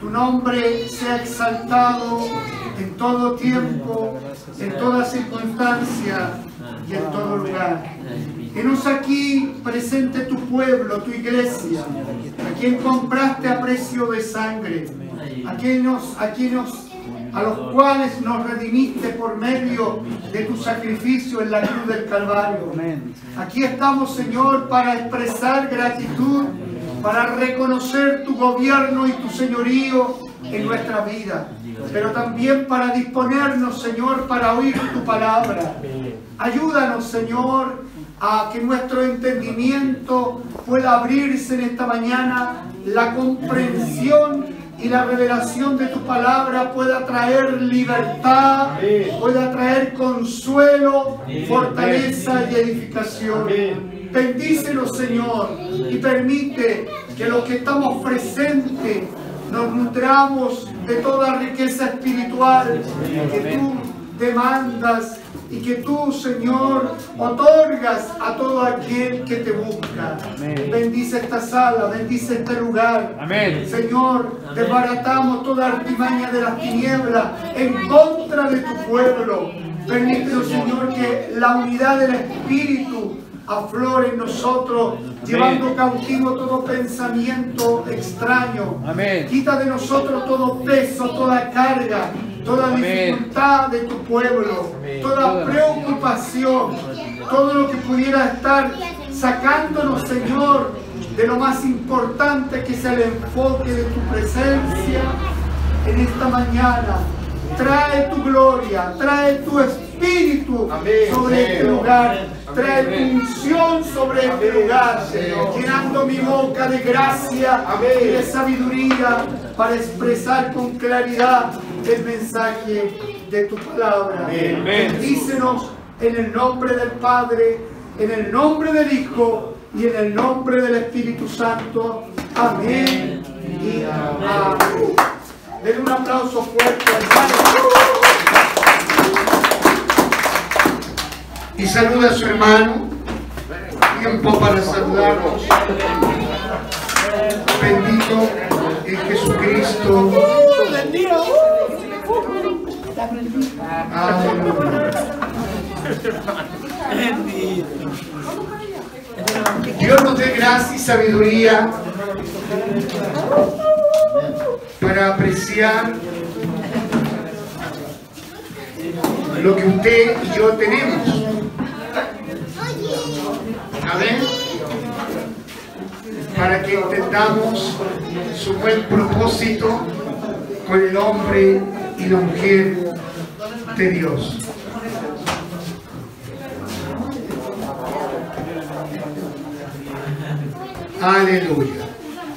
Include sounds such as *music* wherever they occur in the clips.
tu nombre sea exaltado en todo tiempo, en toda circunstancia y en todo lugar. Enos aquí presente tu pueblo, tu iglesia, a quien compraste a precio de sangre, a quienes, a quienes, a los cuales nos redimiste por medio de tu sacrificio en la cruz del Calvario. Aquí estamos, Señor, para expresar gratitud, para reconocer tu gobierno y tu señorío en nuestra vida, pero también para disponernos, Señor, para oír tu palabra. Ayúdanos, Señor, a que nuestro entendimiento pueda abrirse en esta mañana, la comprensión y la revelación de tu palabra pueda traer libertad, pueda traer consuelo, fortaleza y edificación. Bendícenos, Señor, y permite que los que estamos presentes nos nutramos de toda riqueza espiritual que tú demandas y que tú, Señor, otorgas a todo aquel que te busca. Bendice esta sala, bendice este lugar. Señor, desbaratamos toda artimaña de las tinieblas en contra de tu pueblo. Permítenos, Señor, que la unidad del Espíritu aflore en nosotros, llevando cautivo todo pensamiento extraño. Quita de nosotros todo peso, toda carga, toda dificultad de tu pueblo, toda preocupación, todo lo que pudiera estar sacándonos, Señor, de lo más importante que es el enfoque de tu presencia en esta mañana. Trae tu gloria, trae tu espíritu sobre este lugar trae unción sobre este lugar, llenando mi boca de gracia y de sabiduría para expresar con claridad el mensaje de tu palabra. Bendícenos en el nombre del Padre, en el nombre del Hijo y en el nombre del Espíritu Santo. Amén. Y amén. Denle un aplauso fuerte al y saluda a su hermano. Tiempo para saludarnos. Bendito es Jesucristo. Dios nos dé gracia y sabiduría para apreciar lo que usted y yo tenemos. Amén. Para que entendamos su buen propósito con el hombre y la mujer de Dios. Aleluya.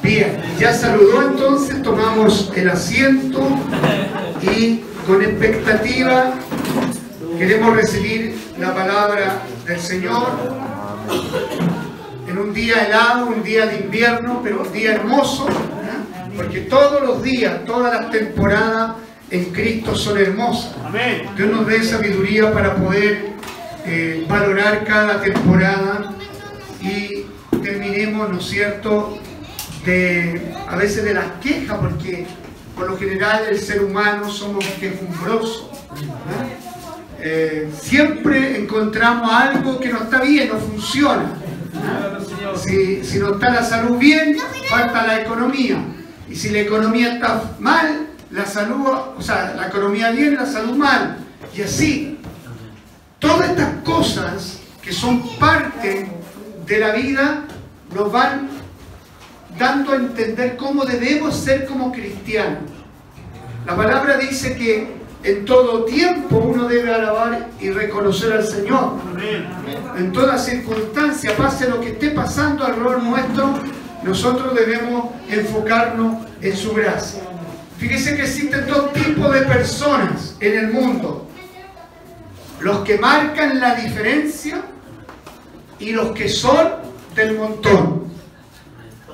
Bien, ya saludó entonces, tomamos el asiento y con expectativa queremos recibir la palabra del Señor en un día helado, un día de invierno, pero un día hermoso, porque todos los días, todas las temporadas en Cristo son hermosas. Dios nos dé sabiduría para poder eh, valorar cada temporada y terminemos, ¿no es cierto?, de, a veces de las quejas, porque por lo general el ser humano somos quejumbrosos. Eh, siempre encontramos algo que no está bien, no funciona. Si, si, no está la salud bien, falta la economía. Y si la economía está mal, la salud, o sea, la economía bien, la salud mal. Y así, todas estas cosas que son parte de la vida nos van dando a entender cómo debemos ser como cristianos. La palabra dice que en todo tiempo uno debe alabar y reconocer al Señor. En toda circunstancia, pase lo que esté pasando alrededor nuestro, nosotros debemos enfocarnos en su gracia. Fíjese que existen dos tipos de personas en el mundo. Los que marcan la diferencia y los que son del montón.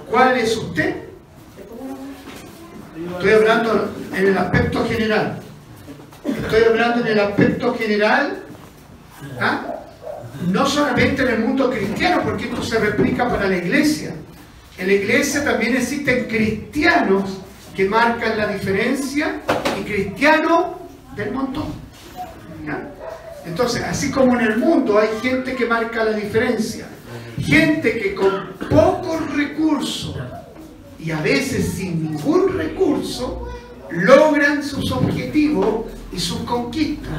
¿Cuál es usted? Estoy hablando en el aspecto general. Estoy hablando en el aspecto general. ¿ah? No solamente en el mundo cristiano, porque esto se replica para la iglesia. En la iglesia también existen cristianos que marcan la diferencia y cristianos del montón. Entonces, así como en el mundo hay gente que marca la diferencia, gente que con pocos recursos y a veces sin ningún recurso logran sus objetivos y sus conquistas.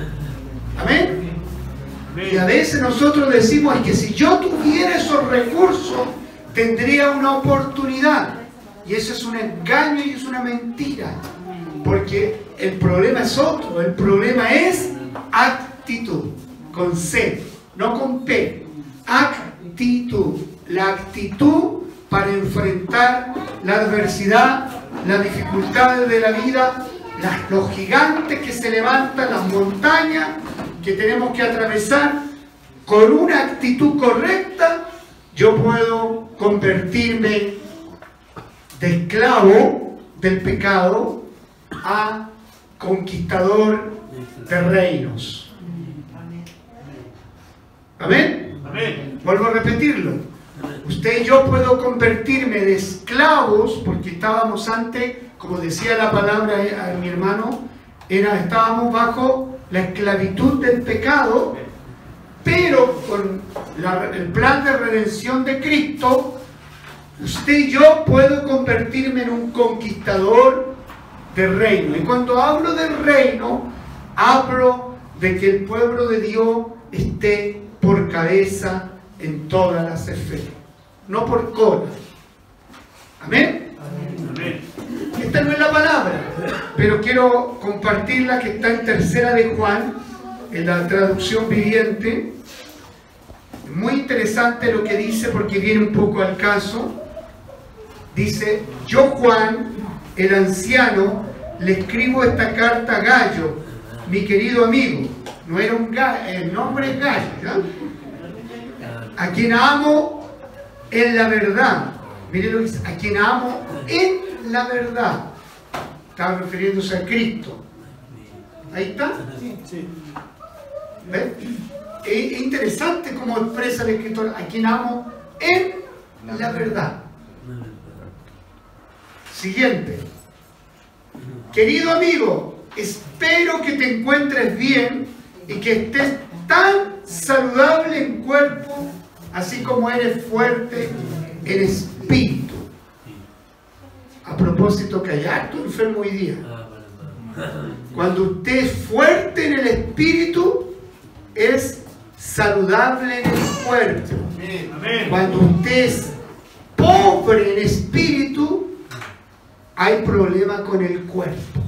Amén. Y a veces nosotros decimos que si yo tuviera esos recursos, tendría una oportunidad. Y eso es un engaño y es una mentira. Porque el problema es otro. El problema es actitud. Con C, no con P. Actitud. La actitud para enfrentar la adversidad, las dificultades de la vida, los gigantes que se levantan, las montañas que tenemos que atravesar, con una actitud correcta, yo puedo convertirme de esclavo del pecado a conquistador de reinos. Amén. Amén. Vuelvo a repetirlo. Usted y yo puedo convertirme de esclavos, porque estábamos antes, como decía la palabra a mi hermano, era, estábamos bajo la esclavitud del pecado, pero con el plan de redención de Cristo, usted y yo puedo convertirme en un conquistador del reino. Y cuando hablo del reino, hablo de que el pueblo de Dios esté por cabeza en todas las esferas, no por cola. Amén. Amén. Esta no es la palabra, pero quiero compartirla que está en tercera de Juan, en la traducción viviente. Muy interesante lo que dice porque viene un poco al caso. Dice, yo Juan, el anciano, le escribo esta carta a Gallo, mi querido amigo. No era un gallo, el nombre es Gallo, ¿ya? a quien amo en la verdad. Mire lo que dice, a quien amo en la verdad. Estaba refiriéndose a Cristo. Ahí está. ¿Ves? Es interesante cómo expresa el escritor a quien amo en la verdad. Siguiente. Querido amigo, espero que te encuentres bien y que estés tan saludable en cuerpo así como eres fuerte en espíritu. A propósito que hay harto enfermo hoy día. *laughs* Cuando usted es fuerte en el espíritu, es saludable en el cuerpo. Cuando usted es pobre en espíritu, hay problema con el cuerpo.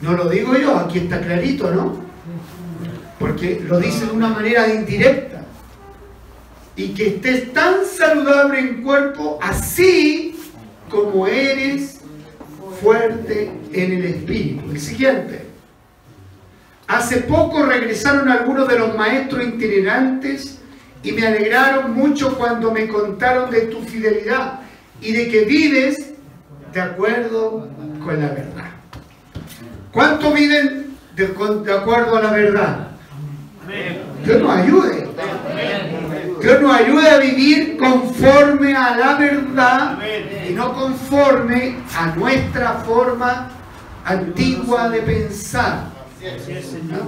No lo digo yo, aquí está clarito, ¿no? porque lo dice de una manera indirecta. Y que estés tan saludable en cuerpo, así como eres fuerte en el espíritu. El siguiente. Hace poco regresaron algunos de los maestros itinerantes y me alegraron mucho cuando me contaron de tu fidelidad y de que vives de acuerdo con la verdad. ¿Cuánto viven de, de acuerdo a la verdad? Dios nos ayude. Dios nos ayude a vivir conforme a la verdad y no conforme a nuestra forma antigua de pensar.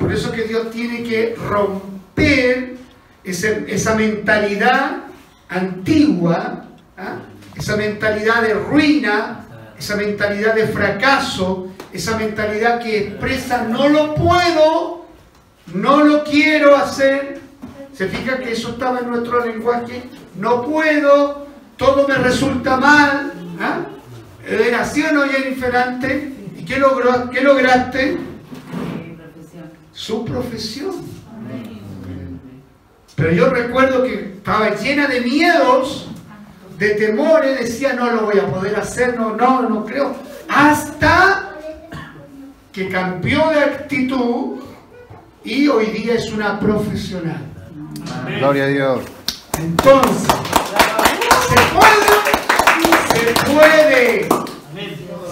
Por eso que Dios tiene que romper esa mentalidad antigua, ¿ah? esa mentalidad de ruina, esa mentalidad de fracaso, esa mentalidad que expresa no lo puedo no lo quiero hacer. Se fija que eso estaba en nuestro lenguaje. No puedo, todo me resulta mal. ¿Ah? ¿Era así o no, Jennifer, antes? ¿Y qué, logró, qué lograste? Su profesión. Pero yo recuerdo que estaba llena de miedos de temores, decía, no lo voy a poder hacer, no, no, no creo. Hasta que cambió de actitud y hoy día es una profesional. Gloria a Dios. Entonces, se puede, se puede,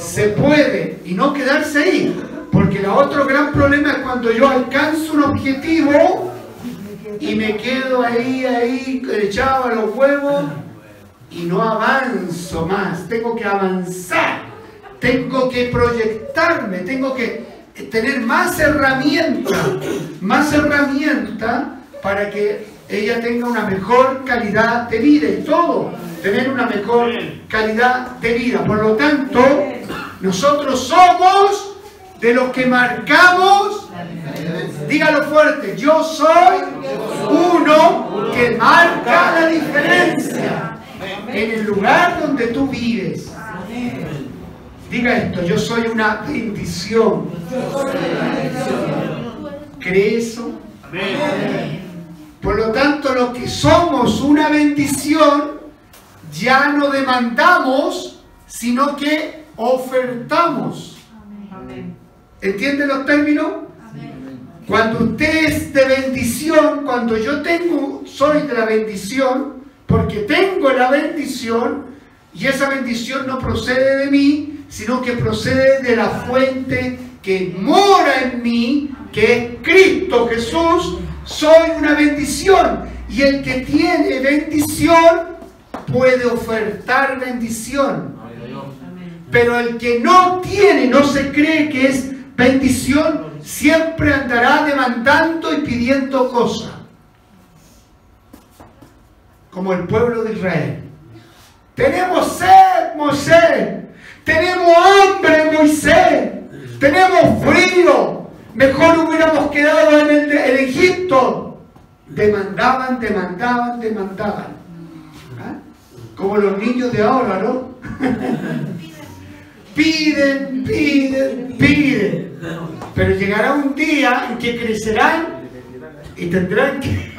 se puede, y no quedarse ahí. Porque el otro gran problema es cuando yo alcanzo un objetivo y me quedo ahí, ahí, echado a los huevos y no avanzo más. Tengo que avanzar, tengo que proyectarme, tengo que tener más herramientas, más herramientas para que ella tenga una mejor calidad de vida y todo, tener una mejor calidad de vida. Por lo tanto, nosotros somos de los que marcamos, dígalo fuerte, yo soy uno que marca la diferencia en el lugar donde tú vives. Diga esto, yo soy una bendición. ¿Cree eso? Por lo tanto, lo que somos una bendición, ya no demandamos, sino que ofertamos. ¿Entiende los términos? Cuando usted es de bendición, cuando yo tengo, soy de la bendición, porque tengo la bendición, y esa bendición no procede de mí, sino que procede de la fuente que mora en mí, que es Cristo Jesús, soy una bendición. Y el que tiene bendición puede ofertar bendición. Pero el que no tiene, no se cree que es bendición, siempre andará demandando y pidiendo cosas. Como el pueblo de Israel. Tenemos sed, Moisés. Tenemos hambre, Moisés. Tenemos frío. Mejor hubiéramos quedado en, el, Egipto. Demandaban, demandaban, demandaban. ¿Ah? Como los niños de ahora, ¿no? *laughs* piden, piden, piden. Pero llegará un día en que crecerán y tendrán que,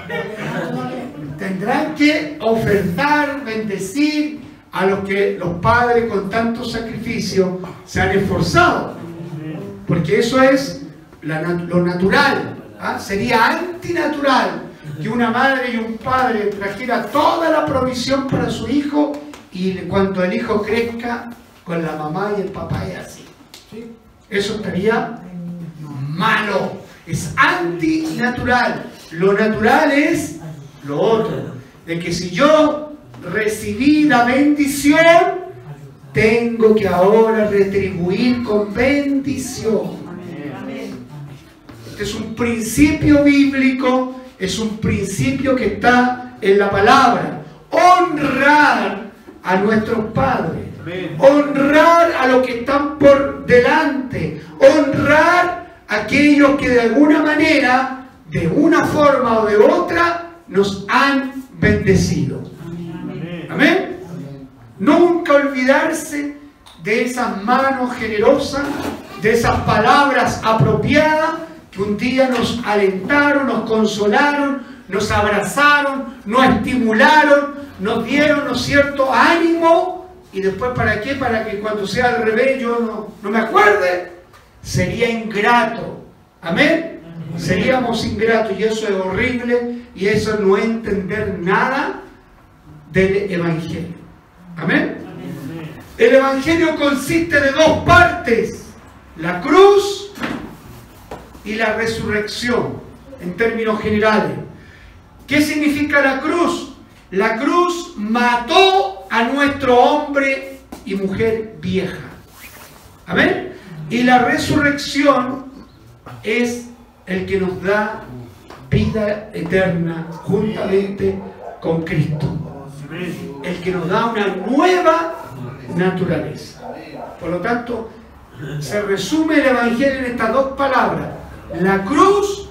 *laughs* tendrán que ofertar, bendecir a los que los padres con tanto sacrificio se han esforzado. Porque eso es lo natural. ¿ah? Sería antinatural que una madre y un padre trajera toda la provisión para su hijo y cuando el hijo crezca con la mamá y el papá y así. Eso estaría malo. Es antinatural. Lo natural es lo otro. De que si yo recibí la bendición, tengo que ahora retribuir con bendición. Este es un principio bíblico, es un principio que está en la palabra. Honrar a nuestros padres honrar a los que están por delante, honrar a aquellos que de alguna manera, de una forma o de otra, nos han bendecido. Amén. Nunca olvidarse de esas manos generosas, de esas palabras apropiadas que un día nos alentaron, nos consolaron, nos abrazaron, nos estimularon, nos dieron, ¿no cierto?, ánimo y después para qué, para que cuando sea al revés yo no, no me acuerde, sería ingrato. Amén. Seríamos ingratos y eso es horrible y eso no es entender nada del Evangelio. Amén. El Evangelio consiste de dos partes, la cruz y la resurrección, en términos generales. ¿Qué significa la cruz? La cruz mató a nuestro hombre y mujer vieja. Amén. Y la resurrección es el que nos da vida eterna juntamente con Cristo. El que nos da una nueva naturaleza. Por lo tanto, se resume el Evangelio en estas dos palabras. La cruz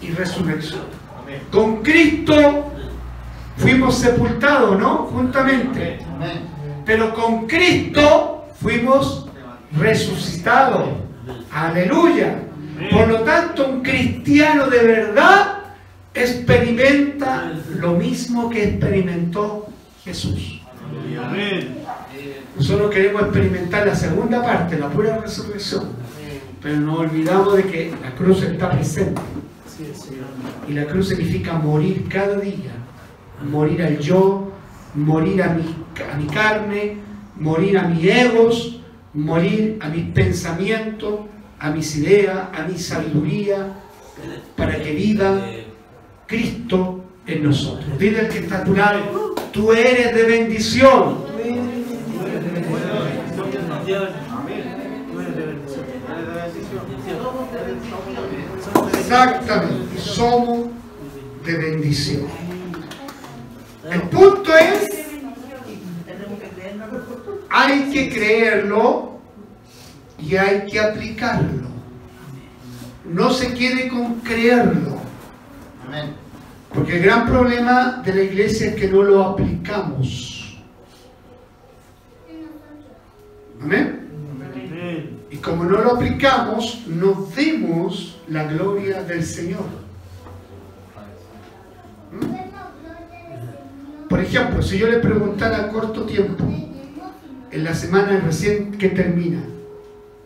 y resurrección. Con Cristo fuimos sepultados, ¿no? Juntamente. Pero con Cristo fuimos resucitados. Aleluya. Por lo tanto, un cristiano de verdad experimenta lo mismo que experimentó Jesús. Nosotros queremos experimentar la segunda parte, la pura resurrección. Pero nos olvidamos de que la cruz está presente. Y la cruz significa morir cada día. Morir al yo, morir a mi, a mi carne, morir a mis egos, morir a mis pensamientos, a mis ideas, a mi sabiduría, para que viva Cristo en nosotros. Dile al que está a tu lado, tú eres de bendición. Exactamente, somos de bendición. El punto es, hay que creerlo y hay que aplicarlo. No se quede con creerlo. Porque el gran problema de la iglesia es que no lo aplicamos. Amén. Y como no lo aplicamos, no vemos la gloria del Señor. ¿Mm? Por ejemplo, si yo le preguntara a corto tiempo, en la semana recién que termina,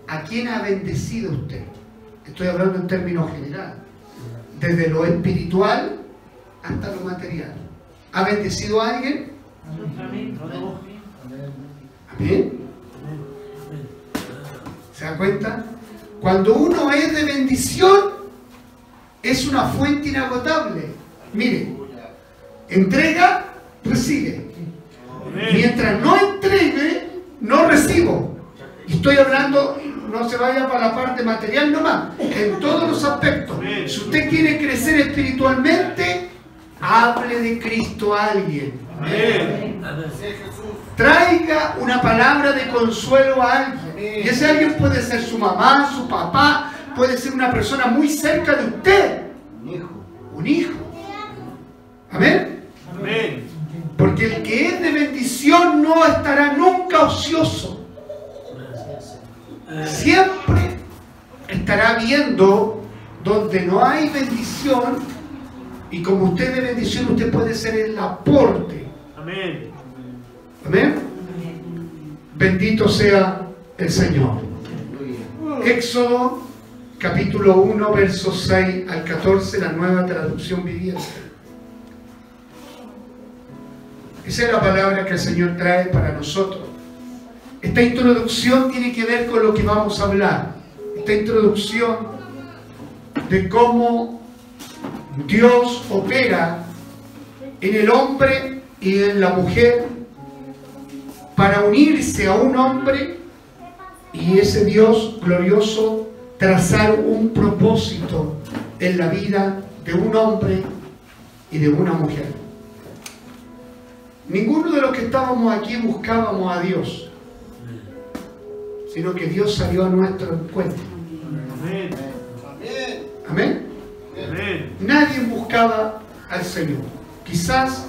¿a quién ha bendecido usted? Estoy hablando en términos generales. Desde lo espiritual hasta lo material. ¿Ha bendecido a alguien? Amén. ¿Se da cuenta? Cuando uno es de bendición, es una fuente inagotable. Mire, entrega, recibe. Mientras no entregue, no recibo. Estoy hablando, no se vaya para la parte material nomás, en todos los aspectos. Si usted quiere crecer espiritualmente, hable de Cristo a alguien. Traiga una palabra de consuelo a alguien. Y ese alguien puede ser su mamá, su papá, puede ser una persona muy cerca de usted. Un hijo. Un hijo. Amén. Amén. Porque el que es de bendición no estará nunca ocioso. Siempre estará viendo donde no hay bendición y como usted de bendición, usted puede ser el aporte. Amén. Amén. Bendito sea el Señor. Éxodo capítulo 1, versos 6 al 14, la nueva traducción viviente. Esa es la palabra que el Señor trae para nosotros. Esta introducción tiene que ver con lo que vamos a hablar. Esta introducción de cómo Dios opera en el hombre y en la mujer para unirse a un hombre y ese Dios glorioso trazar un propósito en la vida de un hombre y de una mujer. Ninguno de los que estábamos aquí buscábamos a Dios, sino que Dios salió a nuestro encuentro. Amén. Amén. Nadie buscaba al Señor. Quizás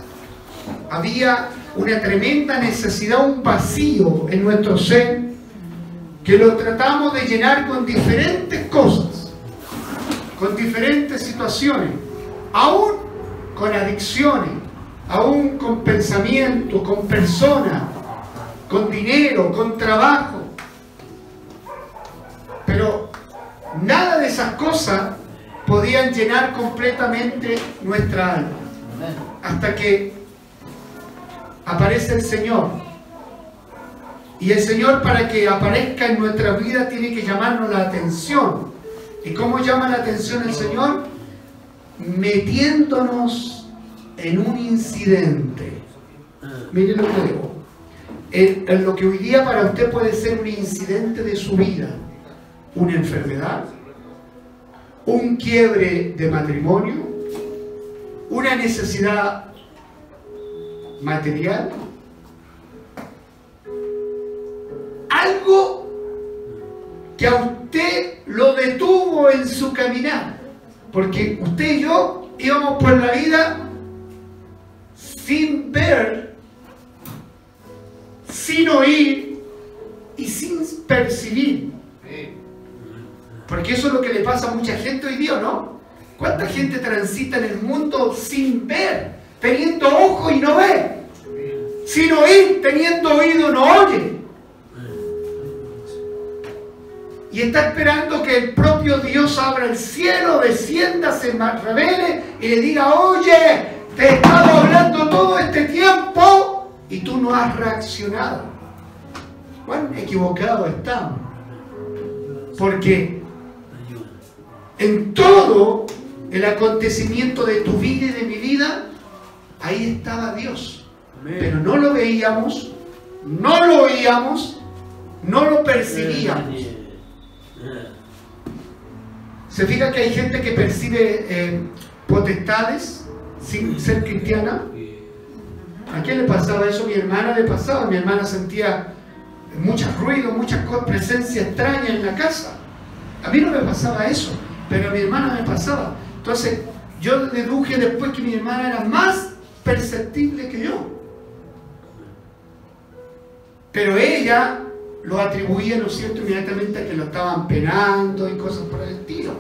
había una tremenda necesidad, un vacío en nuestro ser que lo tratamos de llenar con diferentes cosas, con diferentes situaciones, aún con adicciones, aún con pensamiento, con personas, con dinero, con trabajo. Pero nada de esas cosas podían llenar completamente nuestra alma. Hasta que aparece el Señor. Y el Señor para que aparezca en nuestra vida tiene que llamarnos la atención. ¿Y cómo llama la atención el Señor? Metiéndonos en un incidente. Mire lo que digo. En, lo que hoy día para usted puede ser un incidente de su vida. Una enfermedad, un quiebre de matrimonio, una necesidad material, algo que a usted lo detuvo en su caminar, porque usted y yo íbamos por la vida sin ver, sin oír y sin percibir. Porque eso es lo que le pasa a mucha gente hoy día, ¿no? ¿Cuánta gente transita en el mundo sin ver, teniendo ojo y no ve? Sin oír, teniendo oído, no oye. Y está esperando que el propio Dios abra el cielo, descienda, se revele y le diga, oye, te he estado hablando todo este tiempo y tú no has reaccionado. ¿Cuán equivocado estamos? Porque en todo el acontecimiento de tu vida y de mi vida, ahí estaba Dios. Pero no lo veíamos, no lo oíamos, no lo percibíamos. Se fija que hay gente que percibe eh, potestades sin ser cristiana. ¿A quién le pasaba eso? Mi hermana le pasaba. Mi hermana sentía mucho ruido, mucha presencia extraña en la casa. A mí no me pasaba eso, pero a mi hermana me pasaba. Entonces, yo deduje después que mi hermana era más perceptible que yo. Pero ella lo atribuía, ¿no es cierto?, inmediatamente a que lo estaban penando y cosas por el estilo.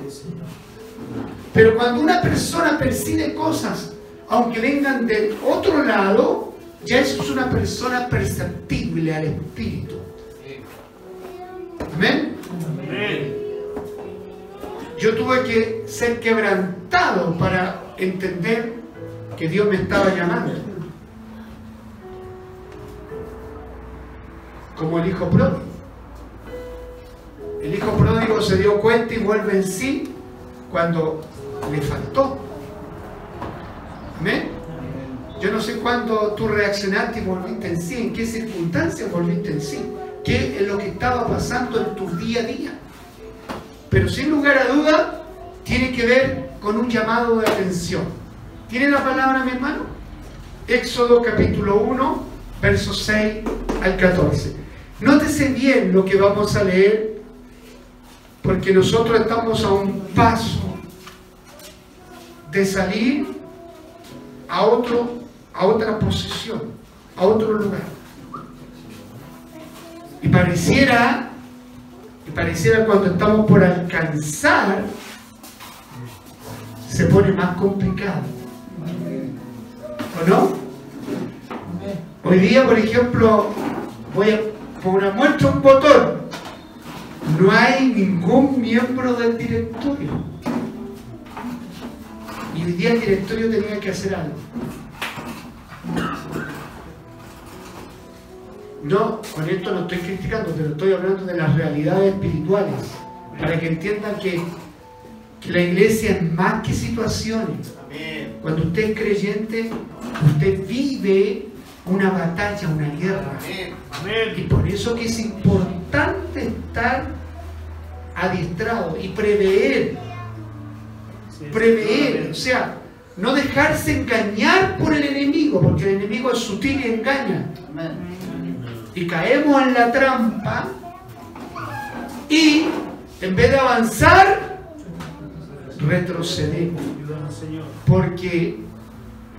Pero cuando una persona percibe cosas, aunque vengan del otro lado, ya eso es una persona perceptible al espíritu. Amén. Yo tuve que ser quebrantado para entender que Dios me estaba llamando. Como el hijo pródigo. El hijo pródigo se dio cuenta y vuelve en sí cuando le faltó. Amén. Yo no sé cuándo tú reaccionaste y volviste en sí, en qué circunstancias volviste en sí, qué es lo que estaba pasando en tu día a día. Pero sin lugar a duda, tiene que ver con un llamado de atención. ¿Tiene la palabra, mi hermano? Éxodo capítulo 1, versos 6 al 14. Nótese bien lo que vamos a leer, porque nosotros estamos a un paso de salir a otro a otra posición, a otro lugar. Y pareciera, pareciera cuando estamos por alcanzar, se pone más complicado. ¿O no? Hoy día, por ejemplo, voy a poner una muestra un botón. No hay ningún miembro del directorio. Y hoy día el directorio tenía que hacer algo. No, con esto no estoy criticando, pero estoy hablando de las realidades espirituales, para que entiendan que, la iglesia es más que situaciones. Cuando usted es creyente, usted vive una batalla, una guerra. Y por eso que es importante estar adiestrado y prever. Prever, o sea, no dejarse engañar por el enemigo, porque el enemigo es sutil y engaña. Y caemos en la trampa y en vez de avanzar, retrocedemos. Porque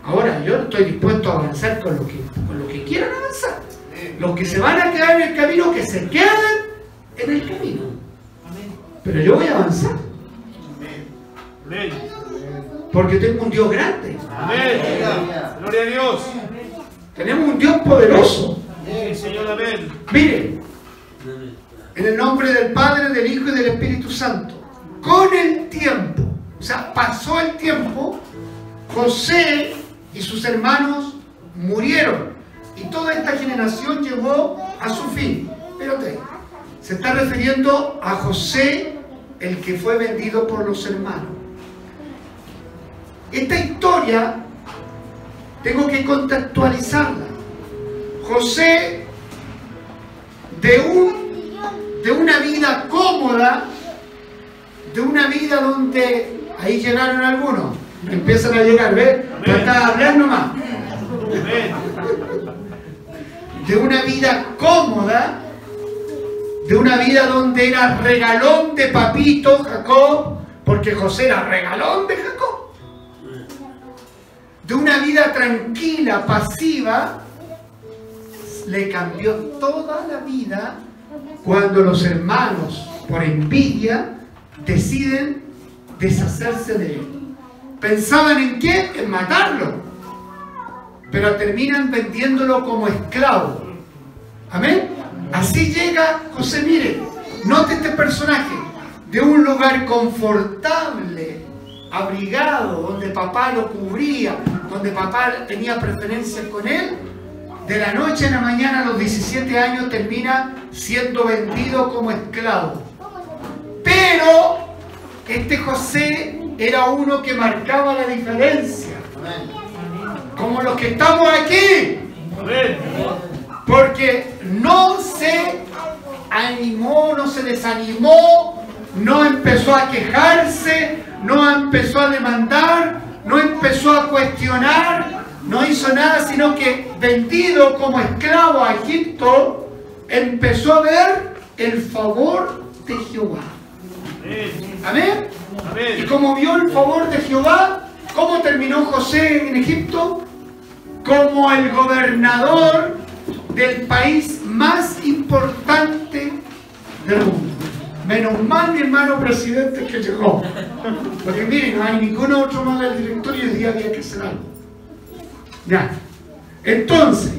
ahora yo estoy dispuesto a avanzar con lo que, con lo que quieran avanzar. Los que se van a quedar en el camino, que se queden en el camino. Pero yo voy a avanzar. Porque tengo un Dios grande. Amén. Gloria a Dios. Tenemos un Dios poderoso. Señor, amén. Mire, en el nombre del Padre, del Hijo y del Espíritu Santo, con el tiempo, o sea, pasó el tiempo, José y sus hermanos murieron y toda esta generación llegó a su fin. Pero se está refiriendo a José, el que fue vendido por los hermanos. Esta historia tengo que contextualizarla. José, de, un, de una vida cómoda, de una vida donde ahí llegaron algunos, empiezan a llegar, ¿ves? Está hablando más. De una vida cómoda, de una vida donde era regalón de papito Jacob, porque José era regalón de Jacob. De una vida tranquila, pasiva, le cambió toda la vida cuando los hermanos, por envidia, deciden deshacerse de él. ¿Pensaban en qué? En matarlo. pero terminan vendiéndolo como esclavo. Amén. Así llega José, mire, note este personaje, de un lugar confortable, abrigado, donde papá lo cubría, donde papá tenía preferencias con él, de la noche a la mañana a los 17 años termina siendo vendido como esclavo. Pero este José era uno que marcaba la diferencia. Como los que estamos aquí. Porque no se animó, no se desanimó, no empezó a quejarse, no empezó a demandar, no empezó a cuestionar, no hizo nada, sino que vendido como esclavo a Egipto, empezó a ver el favor de Jehová. Amén. Y como vio el favor de Jehová, ¿cómo terminó José en Egipto? Como el gobernador del país más importante del mundo. Menos mal mi hermano presidente que llegó. Porque miren, no hay ningún otro más del directorio y el día había que hacer algo. Ya. Entonces,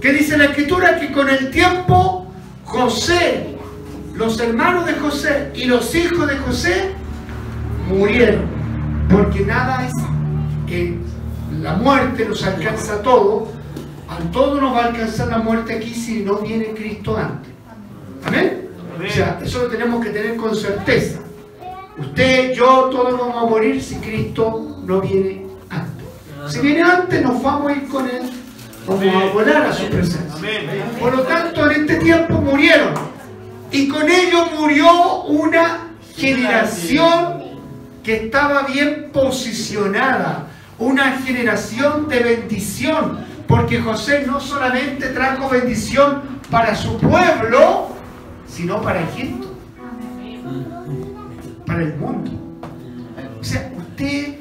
¿qué dice la escritura? Que con el tiempo José, los hermanos de José y los hijos de José murieron. Porque nada es que la muerte nos alcanza a todos. A todos nos va a alcanzar la muerte aquí si no viene Cristo antes. Amén. O sea, eso lo tenemos que tener con certeza. Usted, yo, todos vamos a morir si Cristo no viene. Si viene antes, nos vamos a ir con Él. Vamos a volar a su presencia. Por lo tanto, en este tiempo murieron. Y con ello murió una generación que estaba bien posicionada. Una generación de bendición. Porque José no solamente trajo bendición para su pueblo, sino para Egipto, para el mundo. O sea, usted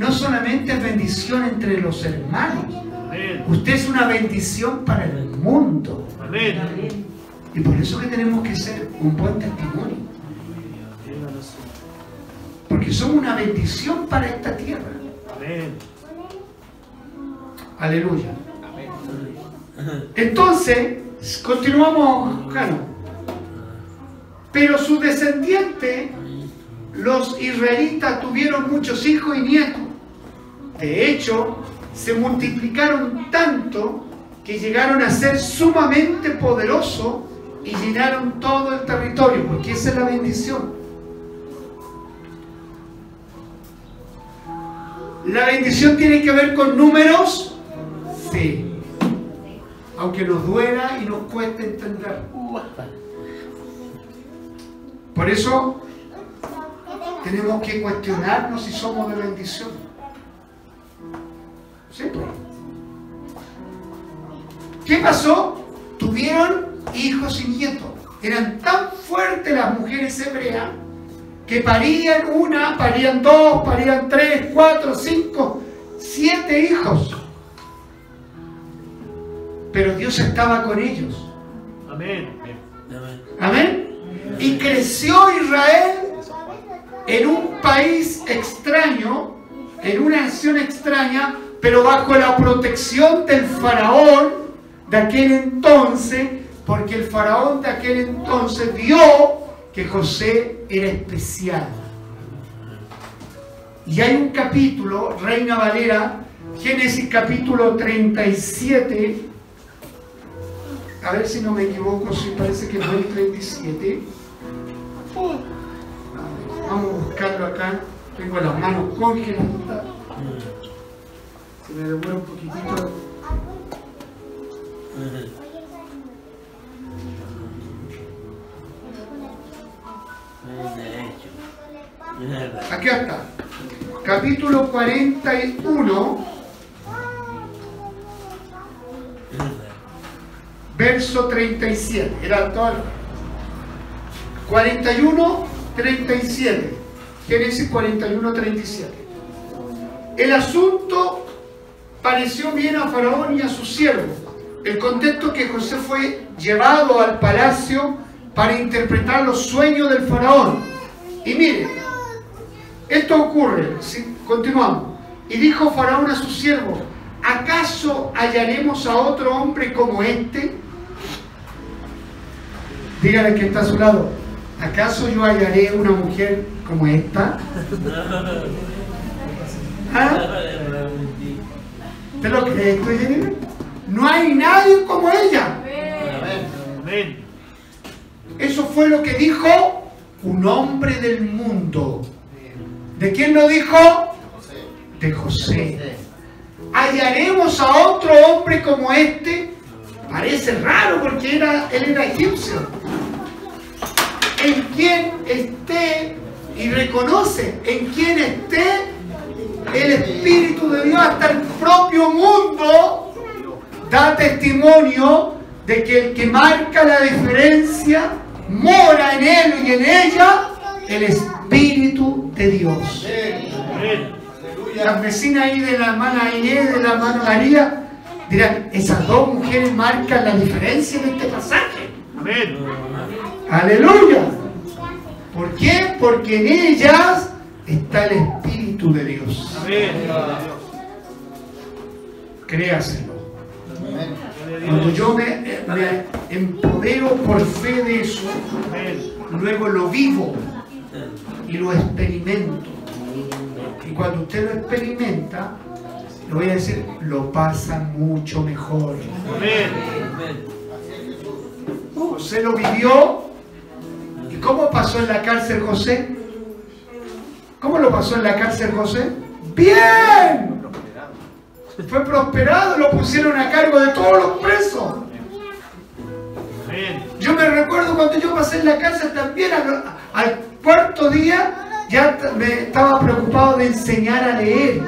no solamente es bendición entre los hermanos, usted es una bendición para el mundo. Y por eso que tenemos que ser un buen testimonio. Porque somos una bendición para esta tierra. Aleluya. Entonces, continuamos, Jano. Pero su descendiente, los israelitas tuvieron muchos hijos y nietos. De hecho, se multiplicaron tanto que llegaron a ser sumamente poderosos y llenaron todo el territorio, porque esa es la bendición. ¿La bendición tiene que ver con números? Sí. Aunque nos duela y nos cueste entender. Por eso tenemos que cuestionarnos si somos de bendición. Pues. ¿Qué pasó? Tuvieron hijos y nietos. Eran tan fuertes las mujeres hebreas que parían una, parían dos, parían tres, cuatro, cinco, siete hijos. Pero Dios estaba con ellos. Amén. Amén. Y creció Israel en un país extraño, en una nación extraña, pero bajo la protección del faraón de aquel entonces, porque el faraón de aquel entonces vio que José era especial. Y hay un capítulo, Reina Valera, Génesis capítulo 37, a ver si no me equivoco, si parece que fue el 37. Vamos a buscarlo acá. Tengo las manos congeladas. Se me devuelve un poquitito. Aquí está. Capítulo 41. Verso 37. Era todo. 41, 37. Génesis 41, 37. El asunto pareció bien a Faraón y a su siervo. El contexto que José fue llevado al palacio para interpretar los sueños del faraón. Y mire, esto ocurre, continuamos. Y dijo Faraón a su siervo, ¿acaso hallaremos a otro hombre como este? Dígale que está a su lado, ¿acaso yo hallaré una mujer como esta? ¿Ah? ¿Te lo crees Jennifer? No hay nadie como ella. Amén. Eso fue lo que dijo un hombre del mundo. ¿De quién lo dijo? De José. ¿Hallaremos a otro hombre como este? Parece raro porque era, él era egipcio. En quien esté y reconoce en quien esté el Espíritu de Dios, hasta el propio mundo da testimonio de que el que marca la diferencia mora en él y en ella el Espíritu de Dios. Las vecinas ahí de la hermana Inés, de la hermana María, dirán, esas dos mujeres marcan la diferencia en este pasaje. Amén. Aleluya. ¿Por qué? Porque en ellas está el Espíritu de Dios. Créaselo. Cuando yo me, empodero por fe de eso, luego lo vivo y lo experimento. Y cuando usted lo experimenta, le voy a decir, lo pasa mucho mejor. José lo vivió. ¿Y cómo pasó en la cárcel José? ¿Cómo lo pasó en la cárcel José? Bien. Fue prosperado, lo pusieron a cargo de todos los presos. Yo me recuerdo cuando yo pasé en la cárcel también, al, cuarto día ya me estaba preocupado de enseñar a leer.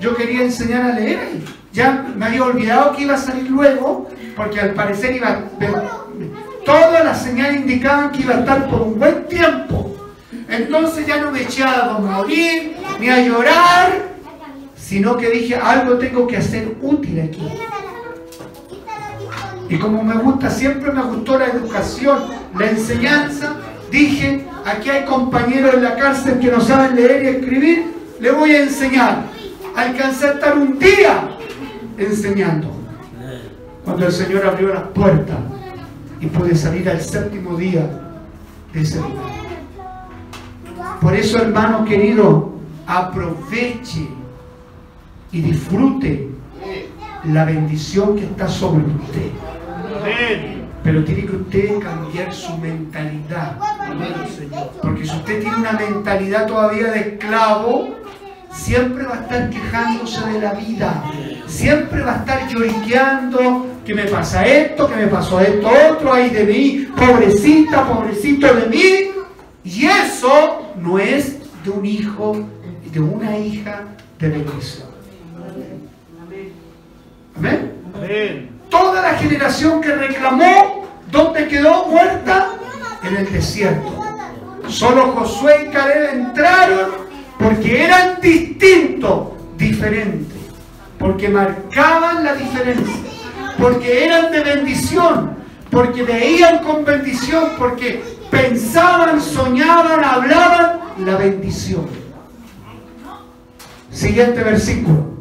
Yo quería enseñar a leer ahí. Ya me había olvidado que iba a salir luego, porque al parecer iba todas las señales indicaban que iba a estar por un buen tiempo. Entonces ya no me eché a morir ni a llorar, sino que dije algo tengo que hacer útil aquí. Y como me gusta, siempre me gustó la educación, la enseñanza, dije, aquí hay compañeros en la cárcel que no saben leer y escribir, le voy a enseñar. Alcancé a estar un día enseñando. Cuando el Señor abrió las puertas y pude salir al séptimo día de ese lugar. Por eso, hermano querido, aproveche y disfrute la bendición que está sobre usted. Pero tiene que usted cambiar su mentalidad. Porque si usted tiene una mentalidad todavía de esclavo, siempre va a estar quejándose de la vida. Siempre va a estar lloriqueando que me pasa esto, que me pasó esto otro, ay de mí, pobrecita, pobrecito de mí. Y eso no es de un hijo, de una hija de bendición. Amén. Amén. Toda la generación que reclamó, ¿dónde quedó muerta? En el desierto. Solo Josué y Caleb entraron porque eran distintos, diferentes, porque marcaban la diferencia, porque eran de bendición, porque veían con bendición, porque pensaban, soñaban, hablaban la bendición. Siguiente versículo.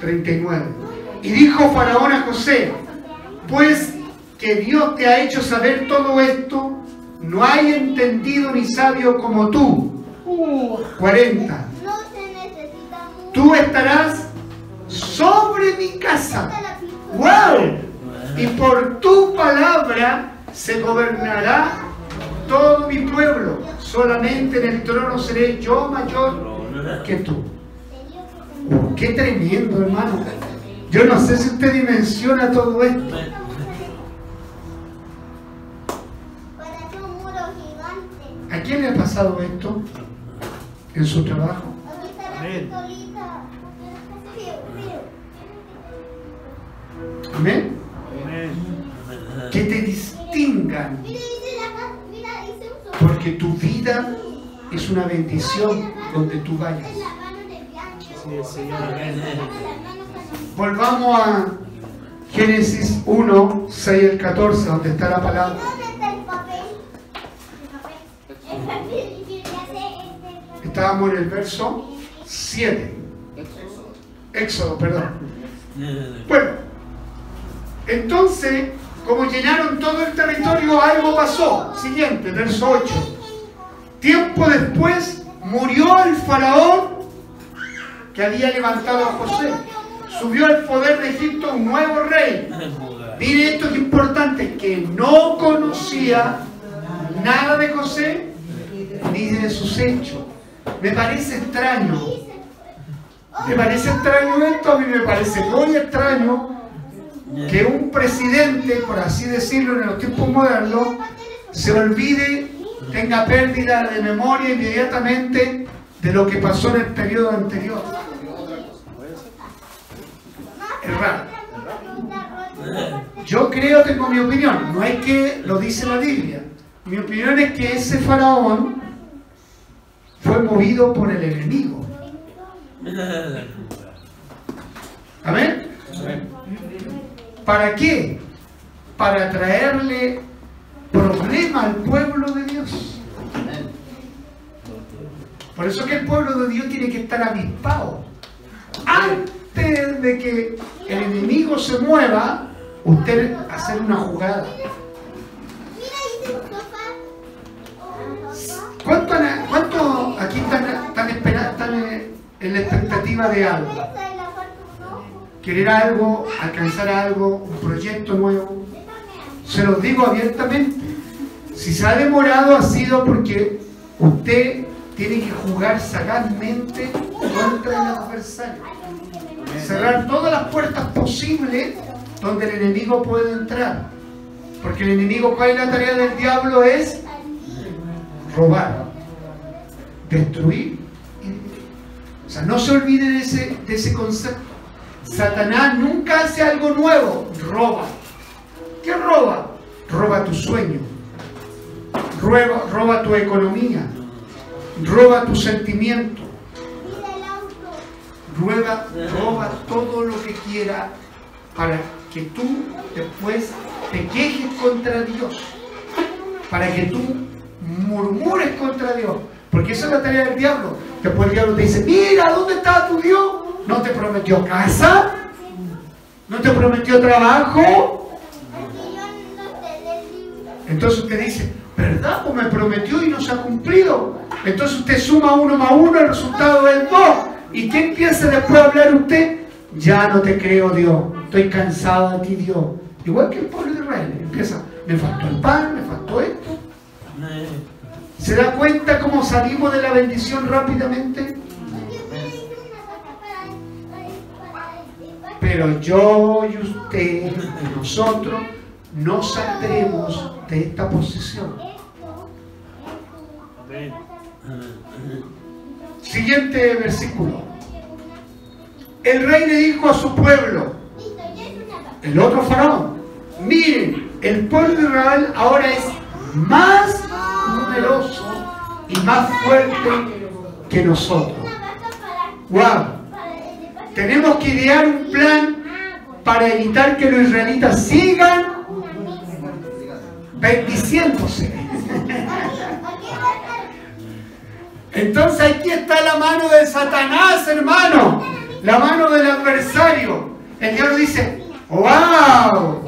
39. Y dijo Faraón a José, pues que Dios te ha hecho saber todo esto, no hay entendido ni sabio como tú. 40. No se necesita mucho. Tú estarás sobre mi casa. ¡Wow! Y por tu palabra se gobernará todo mi pueblo. Solamente en el trono seré yo mayor que tú. Oh, qué tremendo, hermano. Yo no sé si usted dimensiona todo esto. ¿A quién le ha pasado esto en su trabajo? Amén. Amén. Que te distingan, Mira, dice la casa. Mira, dice un sol. Porque tu vida es una bendición donde tú vayas. Volvamos a Génesis 1, 6 al 14, donde está la palabra. Estábamos en el verso 7. Éxodo, perdón. Bueno, entonces, como llenaron todo el territorio, algo pasó. Siguiente, verso 8. Tiempo después murió el faraón que había levantado a José. Subió al poder de Egipto un nuevo rey. Mire esto que importante, que no conocía nada de José ni de sus hechos. Me parece extraño. Me parece extraño esto, a mí me parece muy extraño que un presidente, por así decirlo, en los tiempos modernos, se olvide, tenga pérdida de memoria inmediatamente de lo que pasó en el periodo anterior. Es raro. Yo creo, tengo mi opinión, no es que lo dice la Biblia. Mi opinión es que ese faraón fue movido por el enemigo. *laughs* ¿Amén? ¿Para qué? Para traerle problema al pueblo de Dios. Por eso que el pueblo de Dios tiene que estar avispado. Antes de que el enemigo se mueva, usted hacer una jugada. Sofá. ¿Cuánto, aquí están, están espera- están en la expectativa de algo? Esa es la parte uno. Querer algo, alcanzar algo, un proyecto nuevo. Se los digo abiertamente. Si se ha demorado ha sido porque usted tiene que jugar sagazmente contra el adversario. Cerrar todas las puertas posibles donde el enemigo puede entrar. Porque el enemigo, ¿cuál es la tarea del diablo? Es robar, destruir. O sea, no se olvide de ese, de ese concepto. Satanás nunca hace algo nuevo, roba. ¿Qué roba? Roba tu sueño, roba, roba tu economía, roba tu sentimiento, roba, roba todo lo que quiera para que tú después te quejes contra Dios, para que tú murmures contra Dios, porque esa es la tarea del diablo. Después el diablo te dice, mira, ¿dónde está tu Dios? ¿No te prometió casa? ¿No te prometió trabajo? Entonces usted dice, ¿verdad? Pues me prometió y no se ha cumplido. Entonces usted suma uno más uno, el resultado es dos. ¿Y qué empieza después a hablar usted? Ya no te creo, Dios. Estoy cansado de ti, Dios. Igual que el pueblo de Israel. Empieza, me faltó el pan, me faltó esto. ¿Se da cuenta cómo salimos de la bendición rápidamente? Pero yo y usted, y nosotros, no saldremos de esta posición. Siguiente versículo. El rey le dijo a su pueblo, el otro faraón, miren, el pueblo de Israel ahora es más numeroso y más fuerte que nosotros. ¡Wow! para el de paz. Tenemos que idear un plan para evitar que los israelitas sigan bendiciéndose. Entonces aquí está la mano de Satanás, hermano. La mano del adversario. El diablo dice, ¡Wow!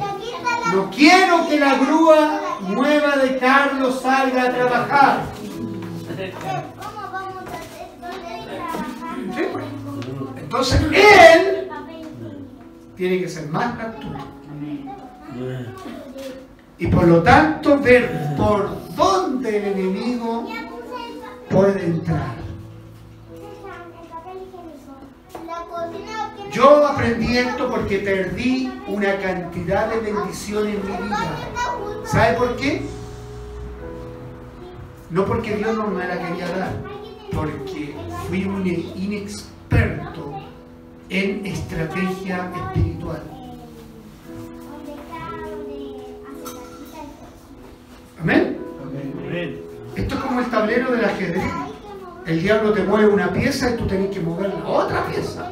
No quiero que la grúa nueva de Carlos salga a trabajar. ¿Cómo vamos a hacer dónde Sí, trabajar? pues. Entonces él tiene que ser más captura. Y por lo tanto ver por dónde el enemigo puede entrar. Yo aprendí esto porque perdí una cantidad de bendiciones en mi vida. ¿Sabe por qué? No porque Dios no me la quería dar, porque fui un inexperto en estrategia espiritual. ¿Amén? Esto es como el tablero del ajedrez. El diablo te mueve una pieza y tú tenés que mover la otra pieza.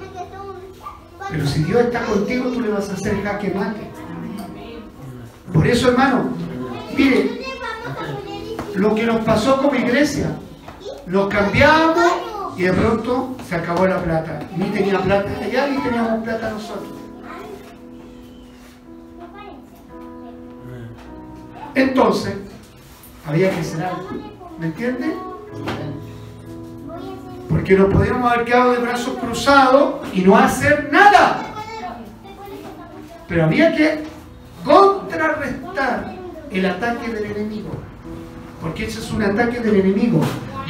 Pero si Dios está contigo, tú le vas a hacer jaque mate. Por eso, hermano, mire, ¿Dónde vamos a poner el lo que nos pasó como iglesia, nos cambiamos y de pronto se acabó la plata. Ni tenía plata allá ni teníamos plata nosotros. Entonces, había que hacer algo. ¿Me entiendes? Porque nos podíamos haber quedado de brazos cruzados y no hacer nada. Pero había que contrarrestar el ataque del enemigo. Porque ese es un ataque del enemigo.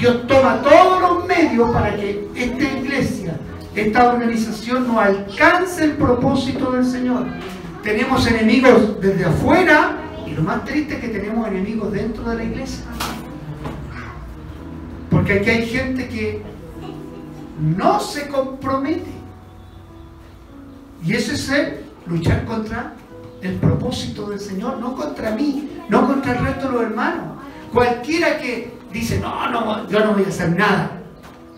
Dios toma todos los medios para que esta iglesia, esta organización no alcance el propósito del Señor. Tenemos enemigos desde afuera y lo más triste es que tenemos enemigos dentro de la iglesia. Porque aquí hay gente que no se compromete. Y eso es el luchar contra el propósito del Señor, no contra mí, no contra el resto de los hermanos. Cualquiera que dice, no, no, yo no voy a hacer nada,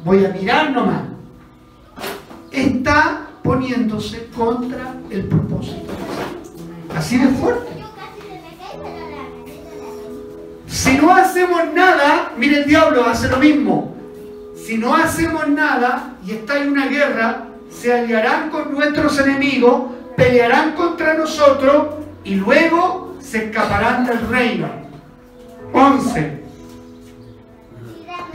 voy a mirar nomás, está poniéndose contra el propósito. Así de fuerte. Si no hacemos nada, mire el diablo hace lo mismo. Si no hacemos nada y está en una guerra, se aliarán con nuestros enemigos, pelearán contra nosotros y luego se escaparán del reino. 11.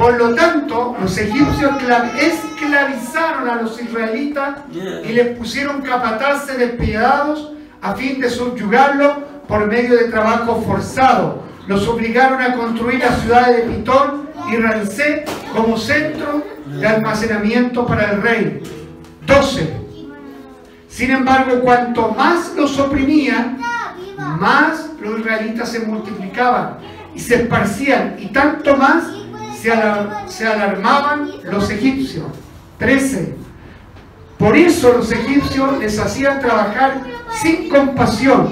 Por lo tanto, los egipcios esclavizaron a los israelitas y les pusieron capataces despiadados a fin de subyugarlos por medio de trabajo forzado. Los obligaron a construir las ciudades de Pitón y Rancé como centro de almacenamiento para el rey. 12. Sin embargo, cuanto más los oprimían, más los israelitas se multiplicaban y se esparcían, y tanto más se, alarmaban los egipcios. 13. Por eso los egipcios les hacían trabajar sin compasión.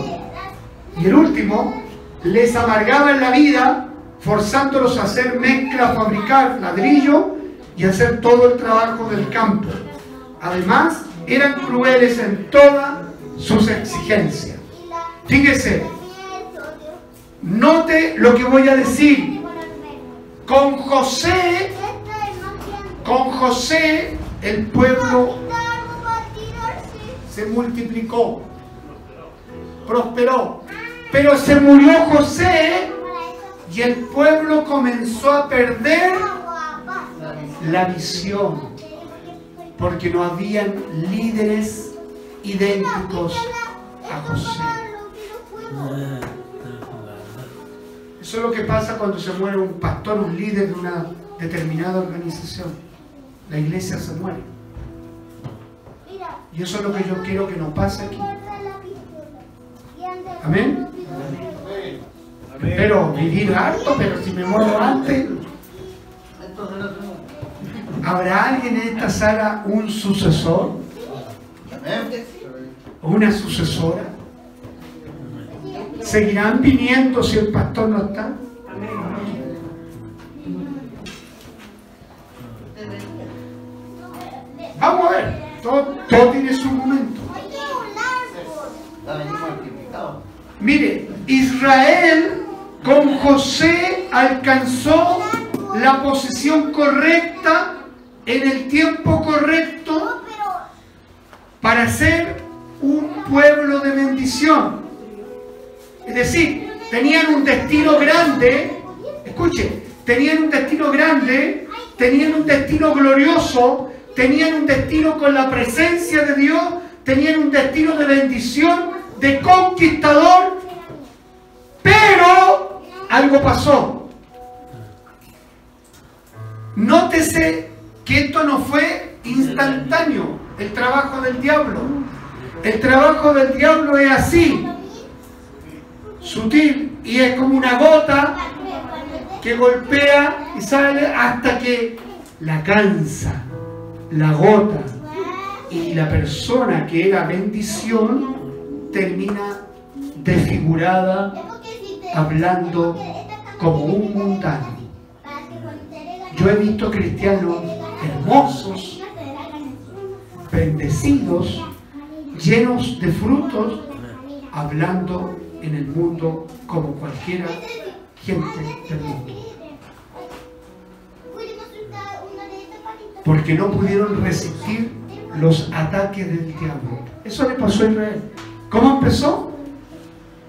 Y el último, les amargaban la vida, forzándolos a hacer mezcla, fabricar ladrillo y hacer todo el trabajo del campo. Además, eran crueles en todas sus exigencias. Fíjese, note lo que voy a decir. Con José, con José, el pueblo se multiplicó, prosperó. Pero se murió José y el pueblo comenzó a perder la visión porque no habían líderes idénticos a José. Eso es lo que pasa cuando se muere un pastor, un líder de una determinada organización. La iglesia se muere. Y eso es lo que yo quiero que nos pase aquí. Amén. Pero vivir harto, pero si me muero antes. ¿Habrá alguien en esta sala un sucesor? ¿O una sucesora? ¿Seguirán viniendo si el pastor no está? Vamos a ver, todo, todo tiene su momento. Mire, Israel con José alcanzó la posición correcta en el tiempo correcto para ser un pueblo de bendición. Es decir, tenían un destino grande, escuche, tenían un destino grande, tenían un destino glorioso, tenían un destino con la presencia de Dios, tenían un destino de bendición, de conquistador, pero algo pasó. Nótese que esto no fue instantáneo, el trabajo del diablo. El trabajo del diablo es así, sutil, y es como una gota que golpea y sale hasta que la cansa, la gota, y la persona que era bendición termina desfigurada, hablando como un mundano. Yo he visto cristianos hermosos, bendecidos, llenos de frutos, hablando en el mundo como cualquiera gente del mundo. porque no pudieron resistir los ataques del diablo. Eso le pasó a Israel. ¿Cómo empezó?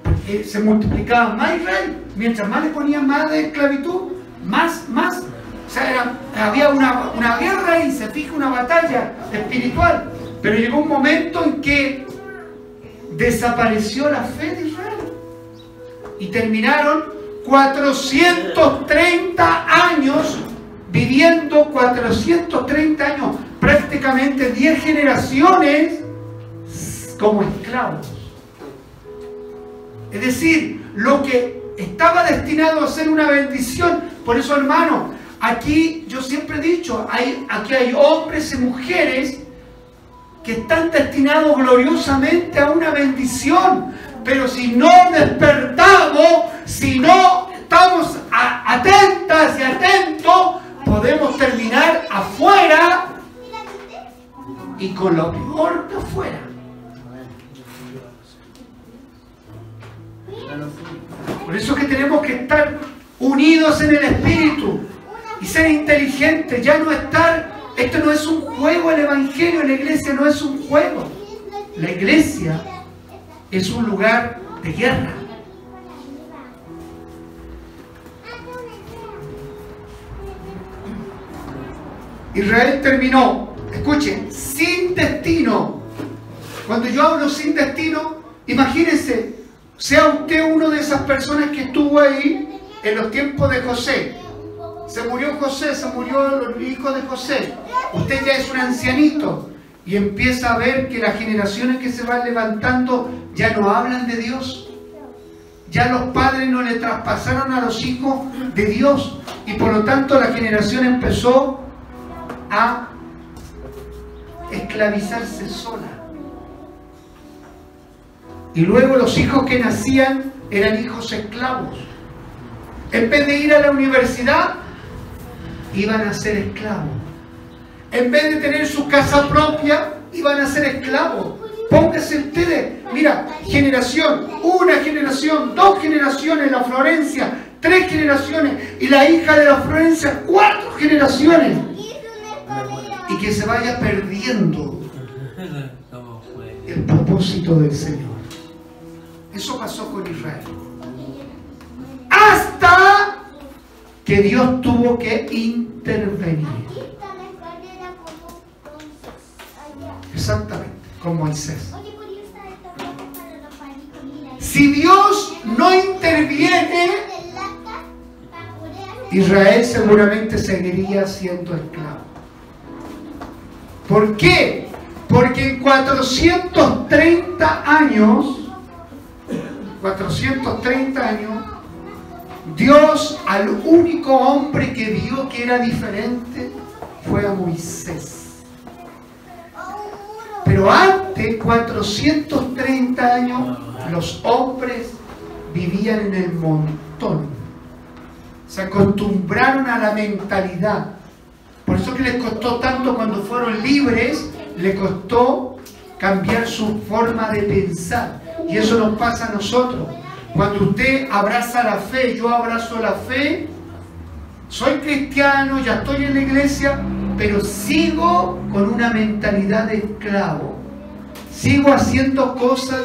Porque se multiplicaba más Israel. Mientras más le ponían más de esclavitud, más, más. O sea, había una, una guerra y se fija una batalla espiritual. Pero llegó un momento en que desapareció la fe de Israel. Y terminaron 430 años viviendo 430 años, prácticamente 10 generaciones como esclavos. Es decir, lo que estaba destinado a ser una bendición. Por eso, hermano, aquí yo siempre he dicho, hay, aquí hay hombres y mujeres que están destinados gloriosamente a una bendición. Pero si no despertamos, si no estamos atentas y atentos, podemos terminar afuera y con lo peor de afuera. Por eso que tenemos que estar unidos en el espíritu y ser inteligentes, ya no estar, esto no es un juego, el Evangelio, la iglesia no es un juego. La iglesia es un lugar de guerra. Israel terminó, escuchen, sin destino. Cuando yo hablo sin destino, imagínense, sea usted uno de esas personas que estuvo ahí en los tiempos de José. Se murió José, se murió el hijo de José. Usted ya es un ancianito y empieza a ver que las generaciones que se van levantando ya no hablan de Dios. Ya los padres no le traspasaron a los hijos de Dios y por lo tanto la generación empezó a esclavizarse sola. Y luego los hijos que nacían eran hijos esclavos. En vez de ir a la universidad, iban a ser esclavos. En vez de tener su casa propia, iban a ser esclavos. Póngase ustedes, mira, generación, una generación, dos generaciones, la Florencia, tres generaciones, y la hija de la Florencia, cuatro generaciones y que se vaya perdiendo el propósito del Señor. Eso pasó con Israel. Hasta que Dios tuvo que intervenir. Exactamente, con Moisés. Si Dios no interviene, Israel seguramente seguiría siendo esclavo. ¿Por qué? Porque en 430 años, 430 años, Dios al único hombre que vio que era diferente fue a Moisés. Pero antes, 430 años, los hombres vivían en el montón. Se acostumbraron a la mentalidad por eso que les costó tanto cuando fueron libres, les costó cambiar su forma de pensar. Y eso nos pasa a nosotros. Cuando usted abraza la fe, yo abrazo la fe, soy cristiano, ya estoy en la iglesia, pero sigo con una mentalidad de esclavo. Sigo haciendo cosas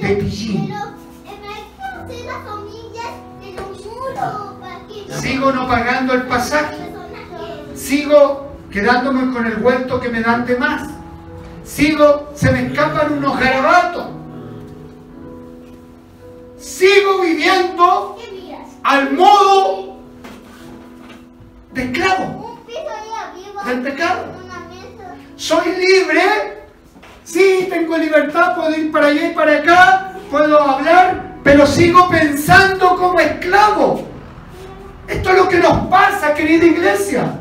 de pillín. Sigo no pagando el pasaje sigo quedándome con el vuelto que me dan de más. Sigo, se me escapan unos garabatos. Sigo viviendo al modo de esclavo del pecado. Soy libre, sí, tengo libertad, puedo ir para allá y para acá, puedo hablar, pero sigo pensando como esclavo. Esto es lo que nos pasa, querida iglesia.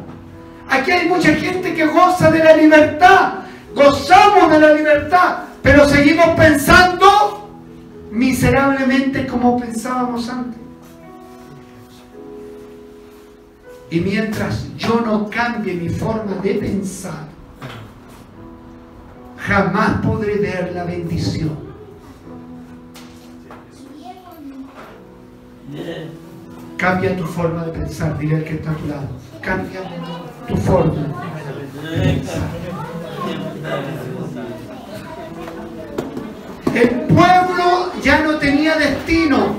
Aquí hay mucha gente que goza de la libertad. Gozamos de la libertad. Pero seguimos pensando miserablemente como pensábamos antes. Y mientras yo no cambie mi forma de pensar, jamás podré ver la bendición. Cambia tu forma de pensar, dile al que está a tu lado. Cambia tu forma El pueblo ya no tenía destino.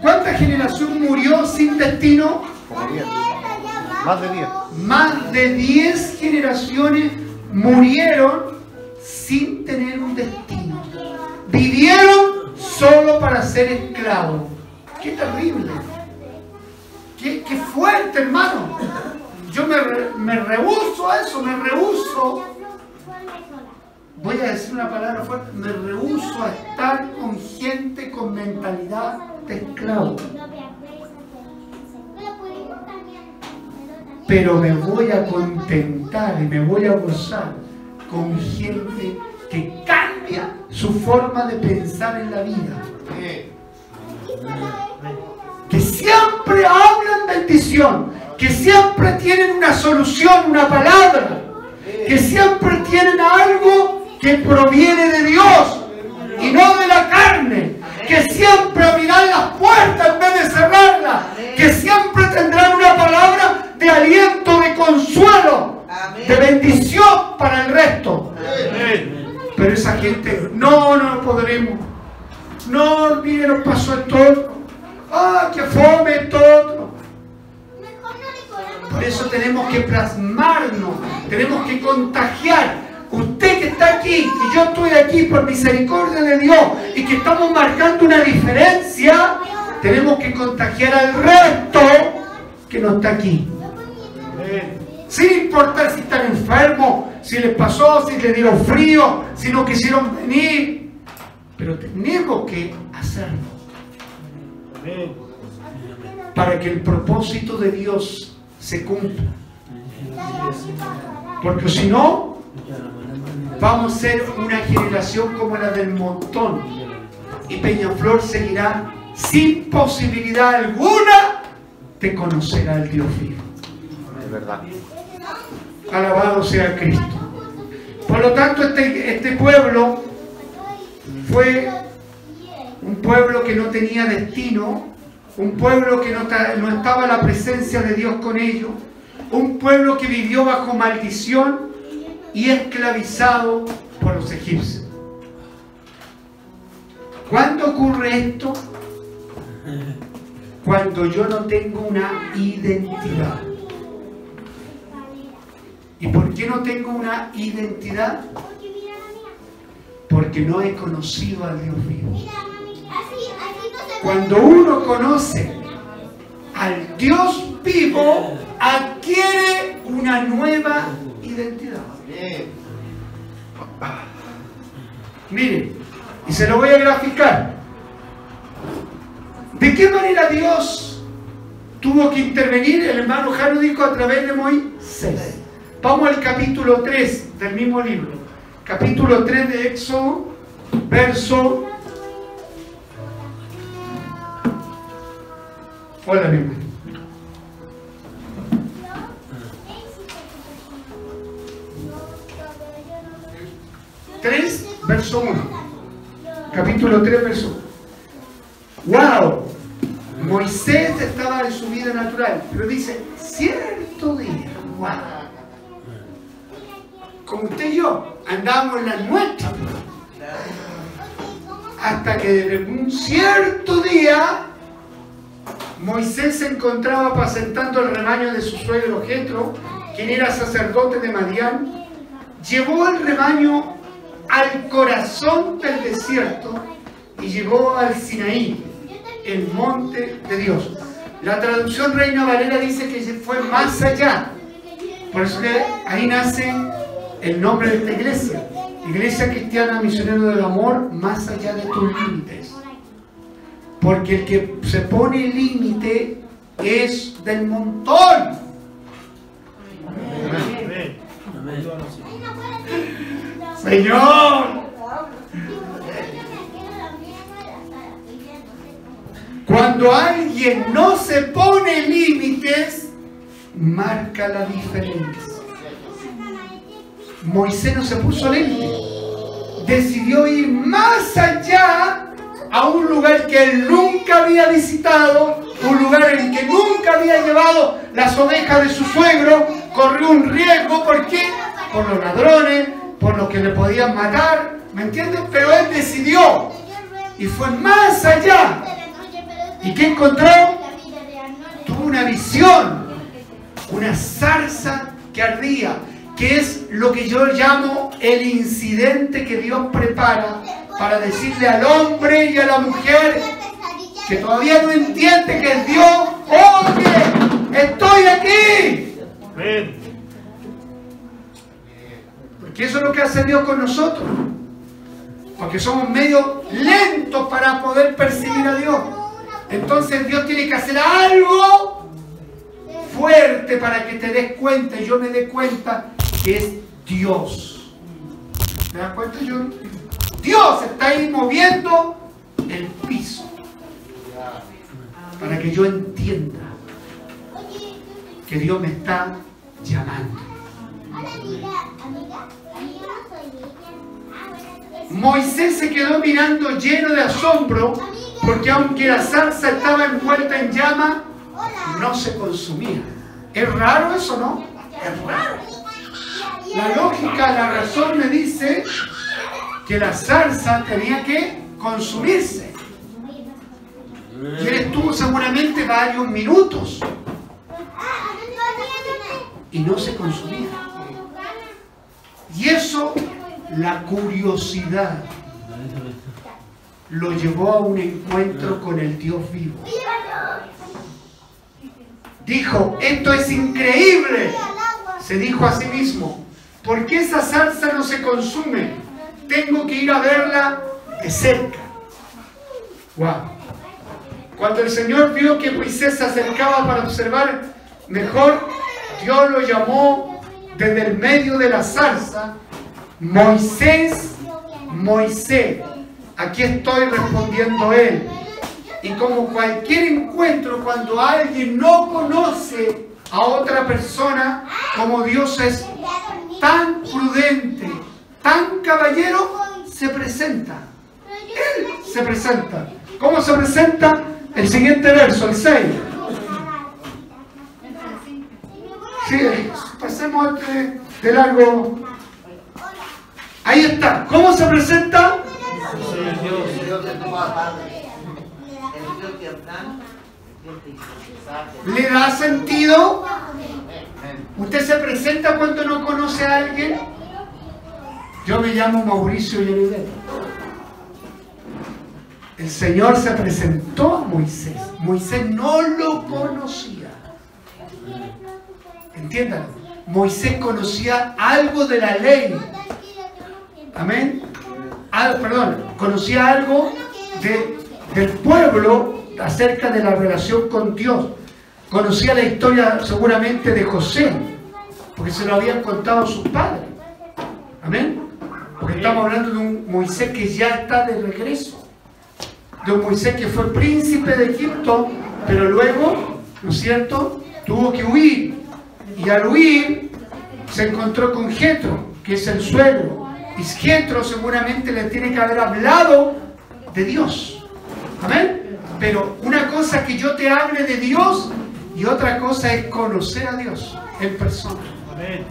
¿Cuánta generación murió sin destino? Como 10. Más de 10. Más de 10 generaciones murieron sin tener un destino. Vivieron solo para ser esclavos. Qué terrible. Qué, fuerte, hermano. Yo me, me rehuso a eso, me rehuso. Voy a decir una palabra fuerte. Me rehuso a estar con gente con mentalidad de esclavo. Pero me voy a contentar y me voy a gozar con gente que cambia su forma de pensar en la vida. Que siempre hablan bendición, que siempre tienen una solución, una palabra, que siempre tienen algo que proviene de Dios y no de la carne, que siempre abrirán las puertas en vez de cerrarlas, que siempre tendrán una palabra de aliento, de consuelo, de bendición para el resto. Pero esa gente, no, no podremos. No, mire, nos pasó esto. otro. Ah, que fome esto. otro. Por eso tenemos que plasmarnos, tenemos que contagiar. Usted que está aquí y yo estoy aquí por misericordia de Dios y que estamos marcando una diferencia, tenemos que contagiar al resto que no está aquí. Sin importar si están enfermos, si les pasó, si les dieron frío, si no quisieron venir. Pero tenemos que hacerlo Amén. para que el propósito de Dios se cumpla. Porque si no, vamos a ser una generación como la del montón. Y Peñaflor seguirá sin posibilidad alguna de conocer al Dios vivo. Alabado sea Cristo. Por lo tanto, este, este pueblo fue un pueblo que no tenía destino, un pueblo que no, no estaba la presencia de Dios con ellos, un pueblo que vivió bajo maldición y esclavizado por los egipcios. ¿Cuándo ocurre esto? Cuando yo no tengo una identidad. ¿Y por qué no tengo una identidad? Porque no he conocido al Dios vivo. Cuando uno conoce al Dios vivo, adquiere una nueva identidad. Miren, y se lo voy a graficar. ¿De qué manera Dios tuvo que intervenir? El hermano Jaro dijo a través de Moisés. Vamos al capítulo 3 del mismo libro. Capítulo 3 de Éxodo, verso. Hola, mi hermano. 3, verso 1. Capítulo 3, verso 1. ¡Wow! Moisés estaba en su vida natural, pero dice, cierto día, ¡wow! Como usted y yo, andamos en la nuestra. Hasta que un cierto día, Moisés se encontraba apacentando el rebaño de su suegro Jetro, quien era sacerdote de Madián, llevó el rebaño al corazón del desierto y llegó al Sinaí, el monte de Dios. La traducción Reina Valera dice que fue más allá. Por eso que ahí nace el nombre de esta iglesia. Iglesia Cristiana Misionero del Amor, más allá de tus límites. Porque el que se pone límite es del montón. Señor, cuando alguien no se pone límites, marca la diferencia. Moisés no se puso límite. Decidió ir más allá a un lugar que él nunca había visitado, un lugar en que nunca había llevado las ovejas de su suegro, corrió un riesgo, ¿por qué? Por los ladrones, por los que le podían matar, ¿me entiendes? Pero él decidió y fue más allá. ¿Y qué encontró? Tuvo una visión, una zarza que ardía, que es lo que yo llamo el incidente que Dios prepara para decirle al hombre y a la mujer que todavía no entiende que es Dios, oye, estoy aquí. Porque eso es lo que hace Dios con nosotros. Porque somos medio lentos para poder percibir a Dios. Entonces Dios tiene que hacer algo fuerte para que te des cuenta y yo me dé cuenta es Dios. ¿Te das cuenta, yo? Dios está ahí moviendo el piso para que yo entienda que Dios me está llamando. Moisés se quedó mirando lleno de asombro porque aunque la salsa estaba envuelta en llama, no se consumía. ¿Es raro eso, no? Es raro. La lógica, la razón me dice que la salsa tenía que consumirse. Y él estuvo seguramente varios minutos y no se consumía. Y eso, la curiosidad, lo llevó a un encuentro con el Dios vivo. Dijo, esto es increíble. Se dijo a sí mismo, ¿por qué esa salsa no se consume? Tengo que ir a verla de cerca. Wow. Cuando el Señor vio que Moisés se acercaba para observar mejor, Dios lo llamó desde el medio de la zarza, Moisés, Moisés. Aquí estoy respondiendo él. Y como cualquier encuentro, cuando alguien no conoce a otra persona, como Dios es tan prudente, tan caballero, se presenta. Él se presenta. ¿Cómo se presenta? El siguiente verso, el 6. Sí, pasemos de, de largo. Ahí está. ¿Cómo se presenta? ¿Le da sentido? ¿Usted se presenta cuando no conoce a alguien? Yo me llamo Mauricio Yerudel. El Señor se presentó a Moisés. Moisés no lo conocía. Entiendan, Moisés conocía algo de la ley. Amén. Ah, perdón, conocía algo del pueblo acerca de la relación con Dios. Conocía la historia seguramente de José, porque se lo habían contado sus padres. Amén. Porque estamos hablando de un Moisés que ya está de regreso. De un Moisés que fue príncipe de Egipto, pero luego, ¿no es cierto?, tuvo que huir. Y al huir se encontró con Jetro, que es el suelo. Y Jetro seguramente le tiene que haber hablado de Dios. Amén. Pero una cosa es que yo te hable de Dios y otra cosa es conocer a Dios en persona. Amén.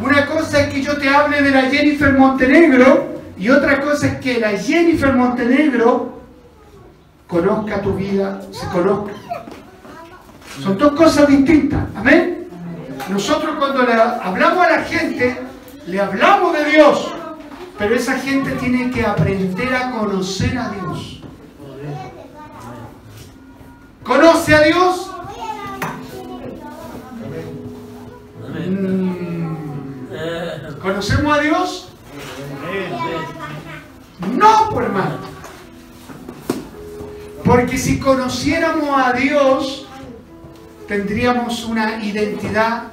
Una cosa es que yo te hable de la Jennifer Montenegro y otra cosa es que la Jennifer Montenegro conozca tu vida, se conozca. Son dos cosas distintas. Amén. Nosotros cuando le hablamos a la gente, le hablamos de Dios, pero esa gente tiene que aprender a conocer a Dios. ¿Conoce a Dios? Mm. ¿Conocemos a Dios? No, por hermano. Porque si conociéramos a Dios, tendríamos una identidad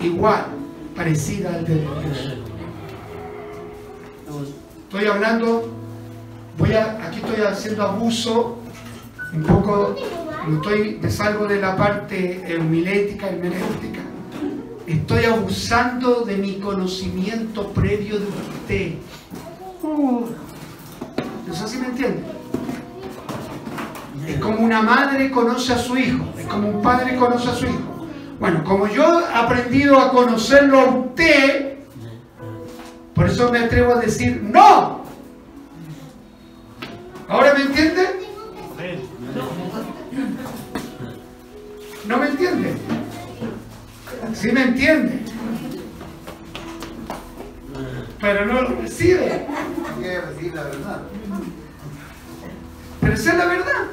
igual, parecida al de Dios. Estoy hablando, voy a, aquí estoy haciendo abuso, un poco, no estoy, me salgo de la parte homilética, hermenéutica. Estoy abusando de mi conocimiento previo de usted. ¿No sé si me entiende? Es como una madre conoce a su hijo, es como un padre conoce a su hijo. Bueno, como yo he aprendido a conocerlo a usted, por eso me atrevo a decir no. ¿Ahora me entiende? ¿No me entiende? Sí me entiende. Pero no lo recibe. Decir la verdad. Pero esa es la verdad.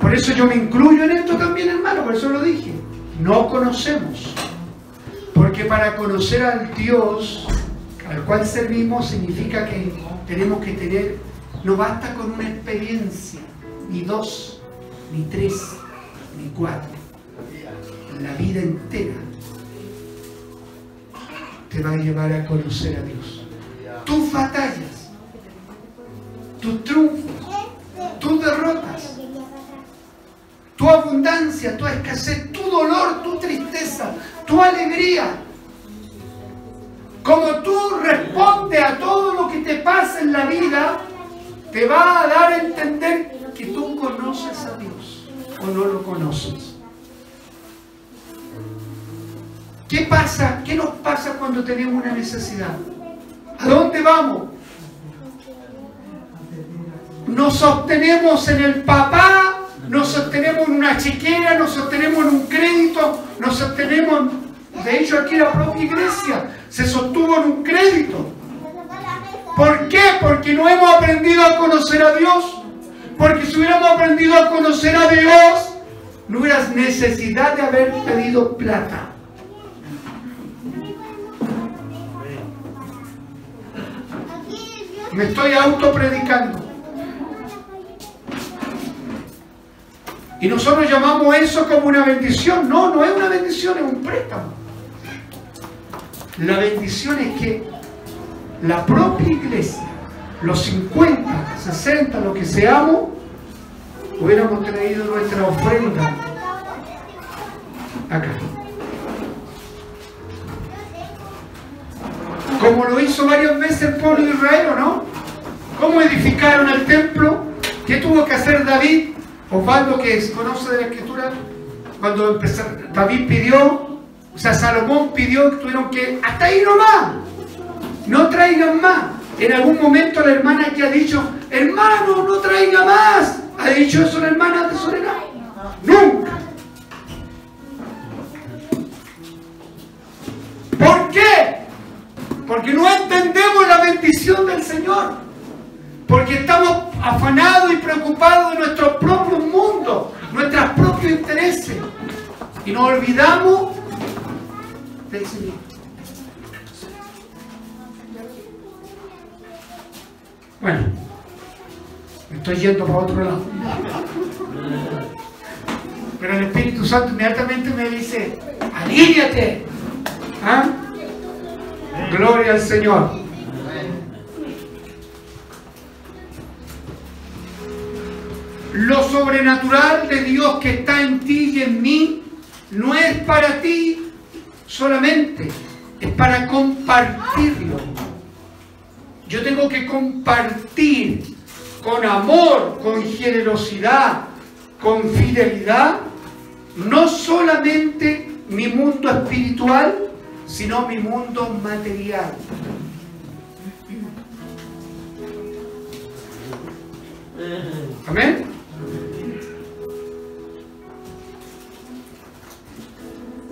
Por eso yo me incluyo en esto también, hermano, por eso lo dije. No conocemos. Porque para conocer al Dios al cual servimos significa que tenemos que tener, no basta con una experiencia, ni dos, ni tres, ni cuatro. La vida entera te va a llevar a conocer a Dios. Tus batallas, tus triunfos, tus derrotas, tu abundancia, tu escasez, tu dolor, tu tristeza, tu alegría. Como tú respondes a todo lo que te pasa en la vida, te va a dar a entender conoces a Dios o no lo conoces. ¿Qué pasa? ¿Qué nos pasa cuando tenemos una necesidad? ¿A dónde vamos? Nos sostenemos en el papá, nos sostenemos en una chiquera, nos sostenemos en un crédito, nos sostenemos, de hecho aquí la propia iglesia se sostuvo en un crédito. ¿Por qué? Porque no hemos aprendido a conocer a Dios. Porque si hubiéramos aprendido a conocer a Dios, no hubiera necesidad de haber pedido plata. Me estoy autopredicando. Y nosotros llamamos eso como una bendición. No, no es una bendición, es un préstamo. La bendición es que la propia iglesia, los 50, 60, lo que seamos, hubiéramos traído nuestra ofrenda acá. Como lo hizo varias veces el pueblo de Israel, ¿o no? ¿Cómo edificaron el templo? ¿Qué tuvo que hacer David? Osvaldo, que conoce de la escritura, cuando David pidió, o sea, Salomón pidió que tuvieron que, hasta ahí nomás, no traigan más. En algún momento la hermana que ha dicho, hermano, no traiga más. ¿Ha dicho eso la hermana de Soledad? Nunca. ¿Por qué? Porque no entendemos la bendición del Señor. Porque estamos afanados y preocupados de nuestro propio mundo, nuestros propios intereses. Y nos olvidamos del Señor. Bueno, me estoy yendo para otro lado. Pero el Espíritu Santo inmediatamente me dice, alíñate. ¿Ah? Gloria al Señor. Lo sobrenatural de Dios que está en ti y en mí no es para ti solamente, es para compartirlo. Yo tengo que compartir con amor, con generosidad, con fidelidad, no solamente mi mundo espiritual, sino mi mundo material. Amén.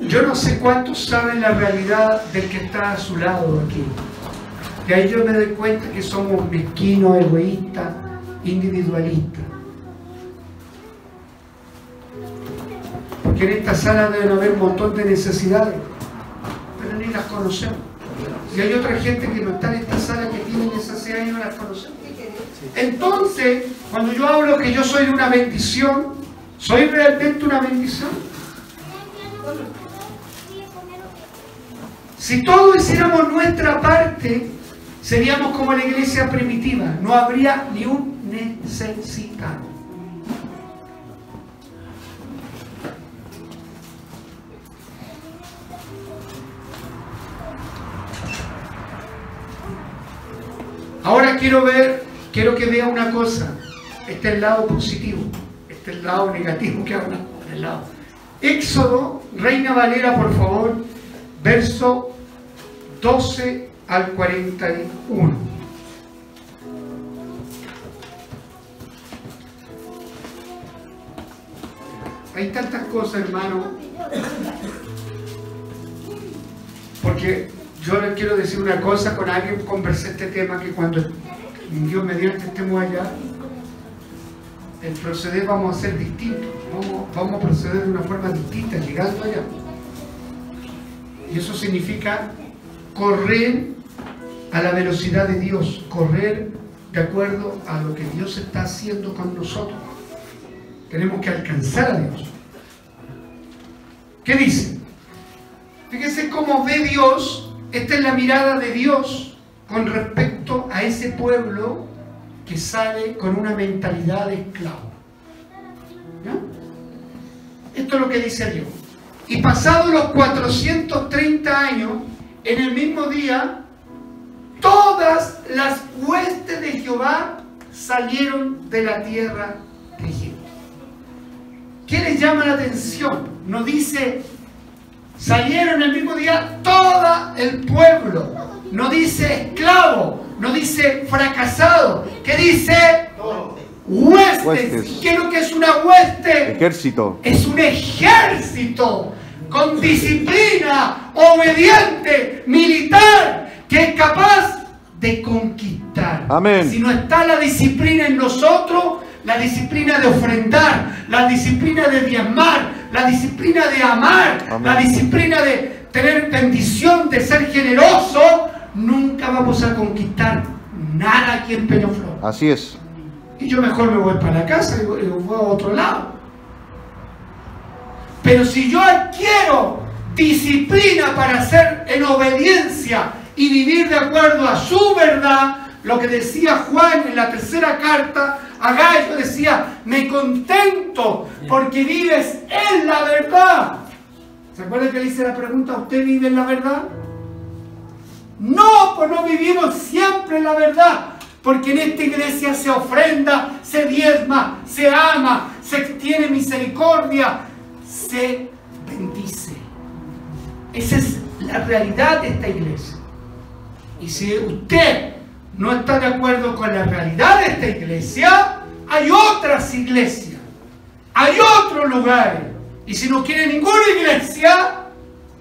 Yo no sé cuántos saben la realidad del que está a su lado aquí. Y ahí yo me doy cuenta que somos mezquinos, egoístas, individualistas. Porque en esta sala deben haber un montón de necesidades, pero ni las conocemos. Y hay otra gente que no está en esta sala que tiene necesidades y no las conocemos. Entonces, cuando yo hablo que yo soy una bendición, ¿soy realmente una bendición? Si todos hiciéramos nuestra parte, seríamos como la iglesia primitiva, no habría ni un necesitado. Ahora quiero ver, quiero que vea una cosa. Este es el lado positivo, este es el lado negativo que habla del lado. Éxodo, Reina Valera, por favor, verso 12 al 41. Hay tantas cosas, hermano, porque yo le quiero decir una cosa, con alguien conversé este tema, que cuando Dios mediante estemos allá, el proceder vamos a ser distinto, vamos, vamos a proceder de una forma distinta, llegando allá. Y eso significa correr a la velocidad de Dios, correr de acuerdo a lo que Dios está haciendo con nosotros. Tenemos que alcanzar a Dios. ¿Qué dice? Fíjense cómo ve Dios, esta es la mirada de Dios con respecto a ese pueblo que sale con una mentalidad de esclavo. Esto es lo que dice Dios. Y pasados los 430 años, en el mismo día, todas las huestes de Jehová salieron de la tierra de Egipto. ¿Qué les llama la atención? Nos dice, salieron el mismo día todo el pueblo. No dice esclavo, no dice fracasado. ¿Qué dice? Huestes. ¿Qué es lo que es una hueste? Ejército. Es un ejército con disciplina, obediente, militar, de conquistar. Amén. Si no está la disciplina en nosotros, la disciplina de ofrendar, la disciplina de diezmar, la disciplina de amar, la disciplina de tener bendición, de ser generoso, nunca vamos a conquistar nada aquí en Peñaflor. Así es. Y yo mejor me voy para la casa y voy a otro lado. Pero si yo adquiero disciplina para ser en obediencia y vivir de acuerdo a su verdad, lo que decía Juan en la tercera carta a Gallo decía, me contento porque vives en la verdad. ¿Se acuerdan que le hice la pregunta, ¿usted vive en la verdad? No, pues no vivimos siempre en la verdad. Porque en esta iglesia se ofrenda, se diezma, se ama, se tiene misericordia, se bendice. Esa es la realidad de esta iglesia. Y si usted no está de acuerdo con la realidad de esta iglesia, hay otras iglesias, hay otros lugares. Y si no quiere ninguna iglesia,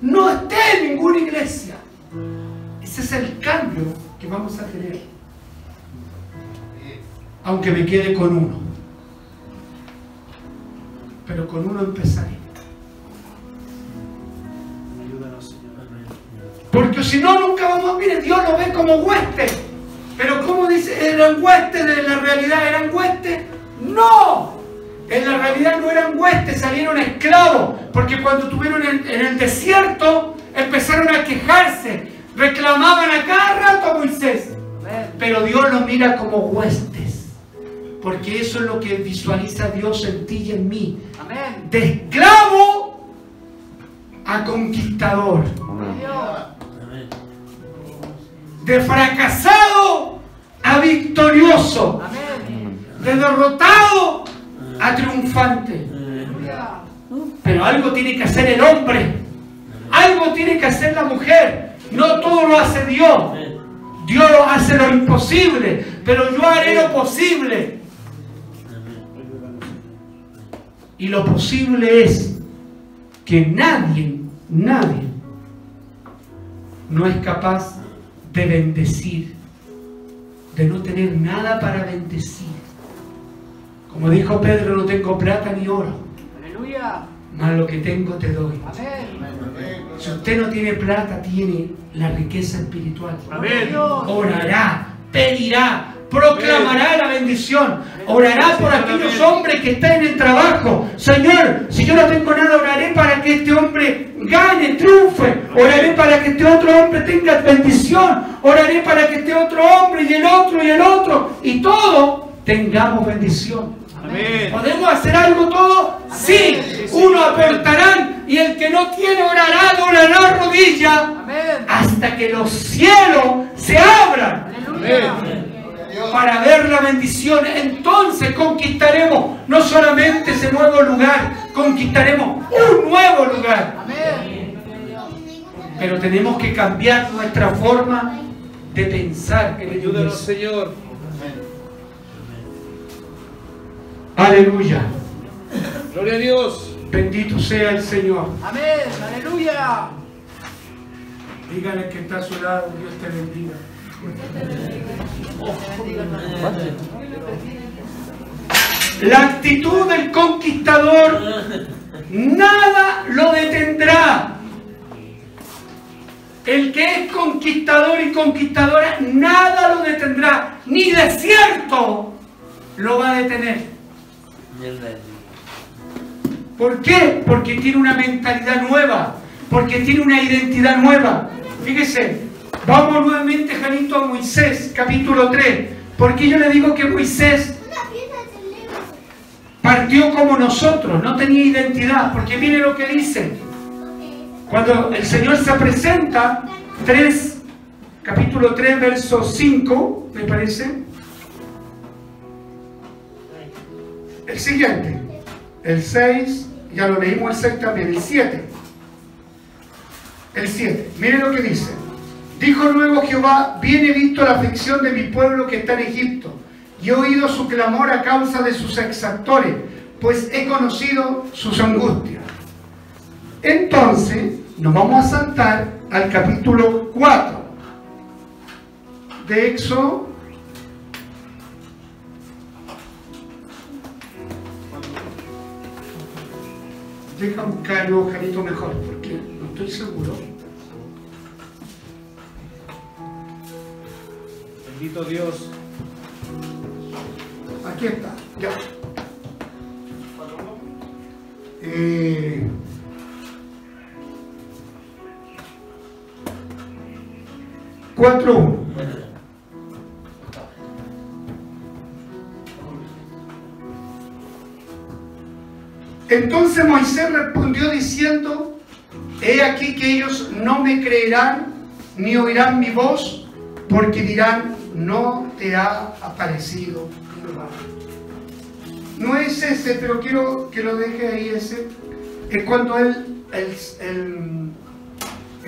no esté en ninguna iglesia. Ese es el cambio que vamos a tener. Aunque me quede con uno. Pero con uno empezaré. Porque si no, nunca vamos, mire, Dios lo ve como hueste. Pero ¿cómo dice? ¿Eran huestes de la realidad? ¿Eran huestes? No. En la realidad no eran huestes, salieron esclavos. Porque cuando estuvieron en, en el desierto, empezaron a quejarse. Reclamaban a cada rato a Moisés. Pero Dios los mira como huestes. Porque eso es lo que visualiza Dios en ti y en mí. De esclavo a conquistador. De fracasado a victorioso. De derrotado a triunfante. Pero algo tiene que hacer el hombre. Algo tiene que hacer la mujer. No todo lo hace Dios. Dios hace lo imposible, pero yo haré lo posible. Y lo posible es que nadie, nadie, no es capaz de bendecir, de no tener nada para bendecir. Como dijo Pedro, no tengo plata ni oro. Aleluya. Mas lo que tengo te doy. Amén. Si usted no tiene plata, tiene la riqueza espiritual. Amén. Orará, pedirá, proclamará la bendición. Orará por aquellos hombres que están en el trabajo. Señor, si yo no tengo nada, oraré para que este hombre gane. Oraré para que este otro hombre tenga bendición. Oraré para que este otro hombre y el otro y el otro y todo tengamos bendición. Amén. ¿Podemos hacer algo todo? Sí. Uno aportarán y el que no tiene orará, doblará rodilla Amén. hasta que los cielos se abran Aleluya. para ver la bendición. Entonces conquistaremos no solamente ese nuevo lugar, conquistaremos un nuevo lugar. Pero tenemos que cambiar nuestra forma de pensar. Ayúdanos, Señor. Aleluya. Gloria a Dios. Bendito sea el Señor. Amén. Aleluya. Dígale que está a su lado, Dios te bendiga. La actitud del conquistador nada lo detendrá. El que es conquistador y conquistadora nada lo detendrá, ni desierto lo va a detener. ¿Por qué? Porque tiene una mentalidad nueva, porque tiene una identidad nueva. Fíjese, vamos nuevamente, Janito, a Moisés, capítulo 3. Porque yo le digo que Moisés partió como nosotros, no tenía identidad, porque mire lo que dice. Cuando el Señor se presenta, 3, capítulo 3, verso 5, me parece. El siguiente, el 6, ya lo leímos el 6 también, el 7. El 7, mire lo que dice. Dijo luego Jehová, bien he visto la aflicción de mi pueblo que está en Egipto, y he oído su clamor a causa de sus exactores, pues he conocido sus angustias. Entonces, nos vamos a saltar al capítulo 4 de Éxodo. Deja buscarlo, Jarito, mejor, porque no estoy seguro. Bendito Dios. Aquí está, ya. Eh, cuatro uno. Entonces Moisés respondió diciendo, he aquí que ellos no me creerán ni oirán mi voz, porque dirán, no te ha aparecido Jehová. No es ese, pero quiero que lo deje ahí ese. Es cuando él, es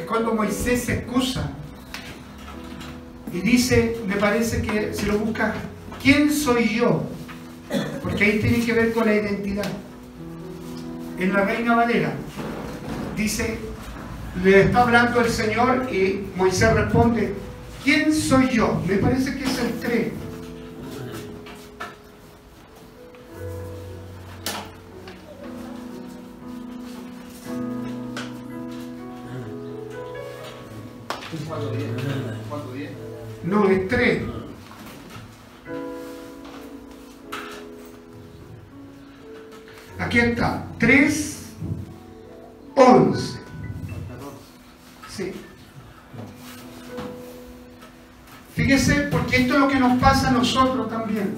cuando Moisés se excusa y dice, me parece que si lo busca, ¿quién soy yo? Porque ahí tiene que ver con la identidad. En la Reina Valera dice, le está hablando el Señor y Moisés responde, ¿quién soy yo? Me parece que es el 3. ¿Cuánto diez? ¿Cuánto diez? No, es 3. Aquí está, 3, 11. Sí. Fíjese, porque esto es lo que nos pasa a nosotros también.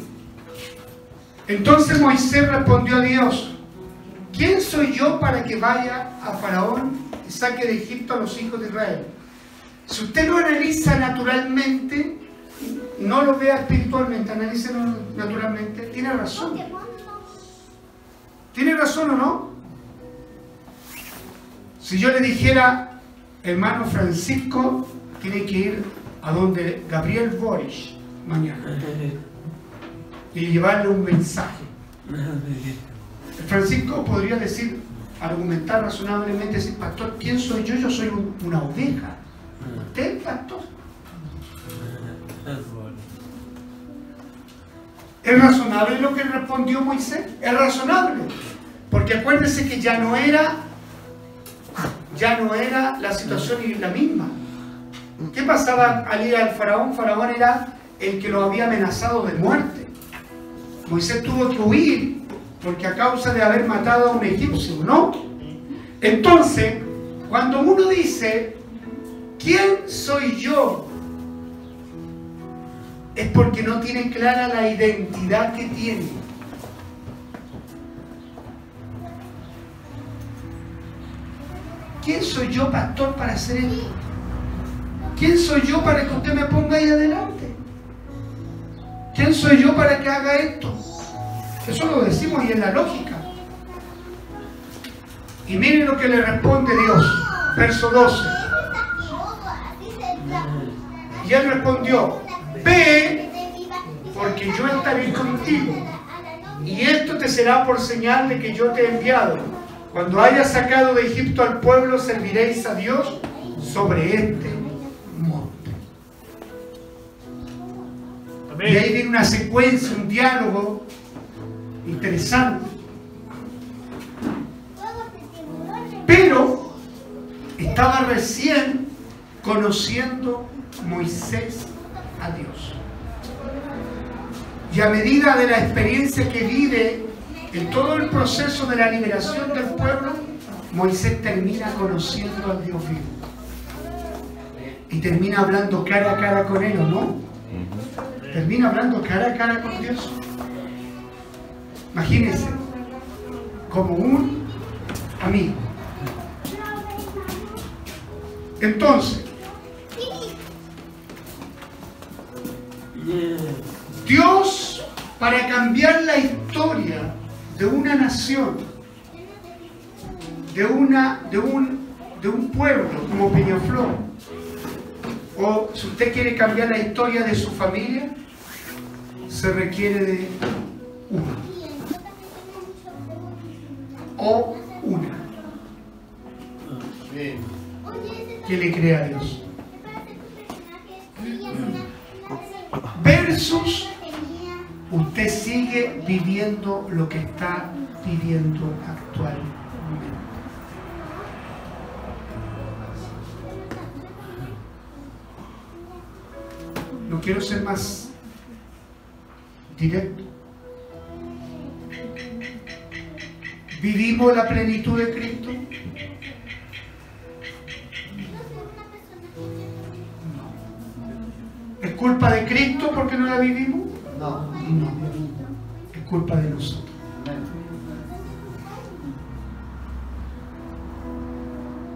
Entonces Moisés respondió a Dios, ¿quién soy yo para que vaya a Faraón y saque de Egipto a los hijos de Israel? Si usted lo analiza naturalmente, no lo vea espiritualmente, analícelo naturalmente, tiene razón. ¿Tiene razón o no? Si yo le dijera, hermano Francisco, tiene que ir a donde Gabriel Boris mañana y llevarle un mensaje. Francisco podría decir, argumentar razonablemente, decir, pastor, ¿quién soy yo? Yo soy un- una oveja. Usted, pastor. ¿Es razonable lo que respondió Moisés? Es razonable. Porque acuérdense que ya no era, ya no era la situación la misma. ¿Qué pasaba al ir al faraón? Faraón era el que lo había amenazado de muerte. Moisés tuvo que huir porque a causa de haber matado a un egipcio, ¿no? Entonces, cuando uno dice, ¿quién soy yo? Es porque no tiene clara la identidad que tiene. ¿Quién soy yo, pastor, para hacer esto? ¿Quién soy yo para que usted me ponga ahí adelante? ¿quién soy yo para que haga esto? Eso lo decimos y es la lógica. Y miren lo que le responde Dios, verso 12. Y él respondió, ve porque yo estaré contigo. Y esto te será por señal de que yo te he enviado. Cuando hayas sacado de Egipto al pueblo, serviréis a Dios sobre este monte. Y ahí viene una secuencia, un diálogo interesante. Pero estaba recién conociendo Moisés a Dios. Y a medida de la experiencia que vive en todo el proceso de la liberación del pueblo, Moisés termina conociendo al Dios vivo. Y termina hablando cara a cara con él, ¿o no? Termina hablando cara a cara con Dios. Imagínense, como un amigo. Entonces, Dios, para cambiar la historia de una nación, de, una, de, un, de un pueblo como Peñaflor, o si usted quiere cambiar la historia de su familia, se requiere de uno. O una. Que le crea a Dios. Versus usted sigue viviendo lo que está viviendo actualmente. No quiero ser más directo. ¿Vivimos la plenitud de Cristo? Culpa de Cristo porque no la vivimos? No. No. Es culpa de nosotros.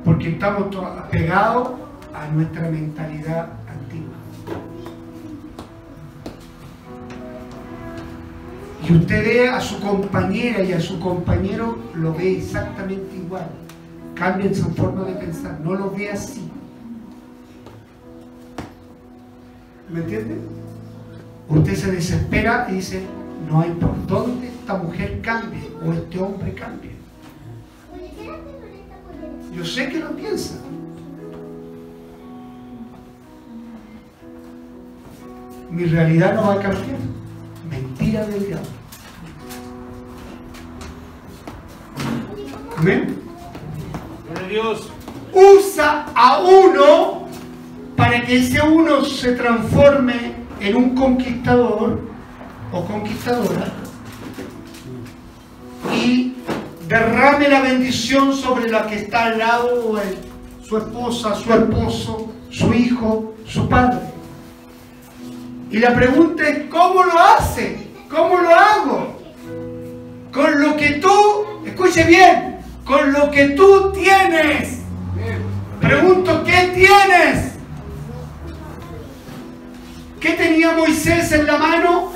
Porque estamos apegados a nuestra mentalidad antigua. Y usted ve a su compañera y a su compañero, lo ve exactamente igual. Cambia su forma de pensar, no lo ve así. ¿Me entiende? Usted se desespera y dice, no hay por dónde esta mujer cambie o este hombre cambie. Yo sé que lo piensa. Mi realidad no va a cambiar. Mentira del diablo. Amén. Dios. Usa a uno para que ese uno se transforme en un conquistador o conquistadora y derrame la bendición sobre la que está al lado, el- su esposa, su esposo, su hijo, su padre. Y la pregunta es, ¿cómo lo hace? ¿Cómo lo hago? Con lo que tú, escuche bien, con lo que tú tienes. Pregunto, ¿qué tienes? ¿Qué tenía Moisés en la mano?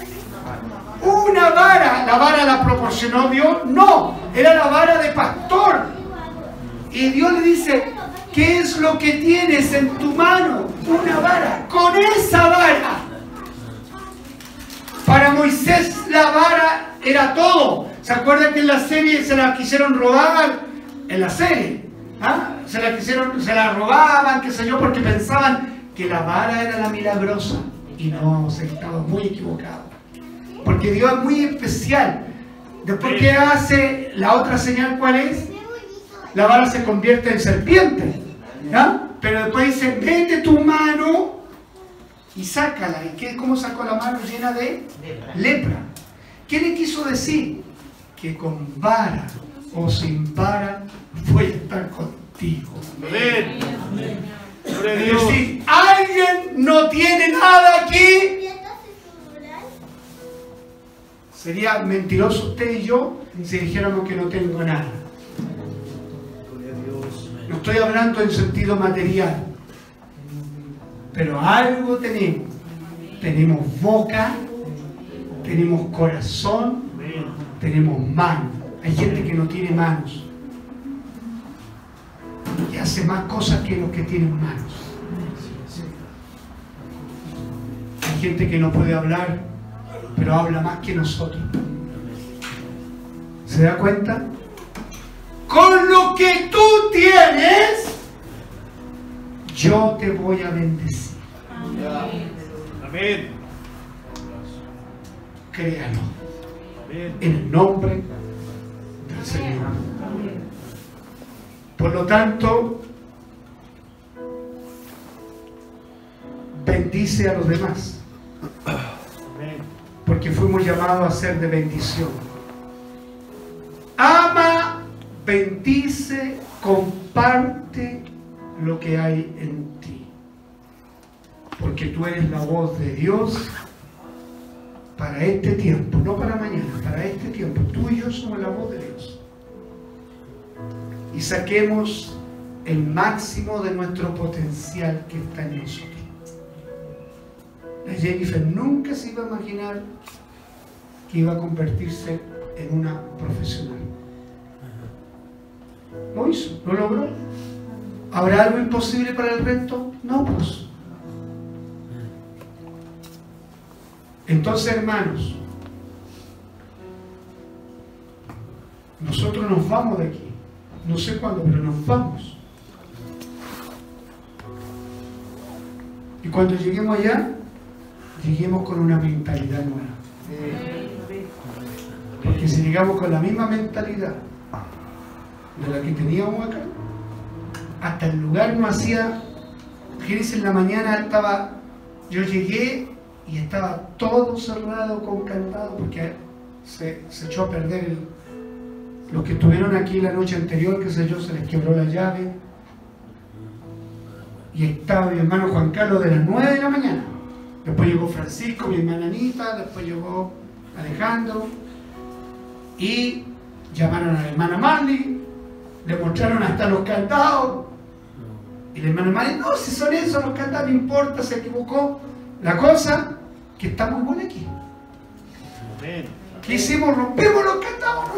Una vara. ¿La vara la proporcionó Dios? No, era la vara de pastor. Y Dios le dice, ¿qué es lo que tienes en tu mano? Una vara. Con esa vara. Para Moisés la vara era todo. ¿Se acuerdan que en la serie se la quisieron robar? En la serie. ¿ah? Se la quisieron, se la robaban, qué sé yo, porque pensaban que la vara era la milagrosa. Y no, se estaba muy equivocado. Porque Dios es muy especial. Después que hace la otra señal, ¿cuál es? La vara se convierte en serpiente. ¿ya? Pero después dice, mete tu mano y sácala. ¿Y qué, cómo sacó la mano llena de lepra? ¿Qué le quiso decir? Que con vara o sin vara voy a estar contigo. Amén. Gloria decir, alguien no tiene nada aquí. Sería mentiroso usted y yo si dijéramos que no tengo nada. No estoy hablando en sentido material. Pero algo tenemos. Tenemos boca tenemos corazón, tenemos manos. Hay gente que no tiene manos y hace más cosas que los que tienen manos. Hay gente que no puede hablar, pero habla más que nosotros. ¿Se da cuenta? Con lo que tú tienes, yo te voy a bendecir. Amén. Créalo. En el nombre del Señor. Por lo tanto, bendice a los demás, porque fuimos llamados a ser de bendición. Ama, bendice, comparte lo que hay en ti, porque tú eres la voz de Dios para este tiempo, no para mañana, para este tiempo. Tú y yo somos la voz de Dios. Y saquemos el máximo de nuestro potencial que está en nosotros. La Jennifer nunca se iba a imaginar que iba a convertirse en una profesional. Lo hizo, lo logró. ¿Habrá algo imposible para el resto? No, pues. Entonces, hermanos, nosotros nos vamos de aquí. No sé cuándo, pero nos vamos. Y cuando lleguemos allá, lleguemos con una mentalidad nueva. Porque si llegamos con la misma mentalidad de la que teníamos acá, hasta el lugar no hacía, fíjense en la mañana estaba, yo llegué y estaba todo cerrado con candado porque se, se echó a perder el, los que estuvieron aquí la noche anterior, qué sé yo, se les quebró la llave. Y estaba mi hermano Juan Carlos de las 9 de la mañana. Después llegó Francisco, mi hermana Anita, después llegó Alejandro. Y llamaron a la hermana Marley, le mostraron hasta los candados. Y la hermana Marley, no, si son esos los candados, no importa, se equivocó. La cosa, que estamos buenos aquí. Amén. ¿Qué hicimos? Rompimos los candados.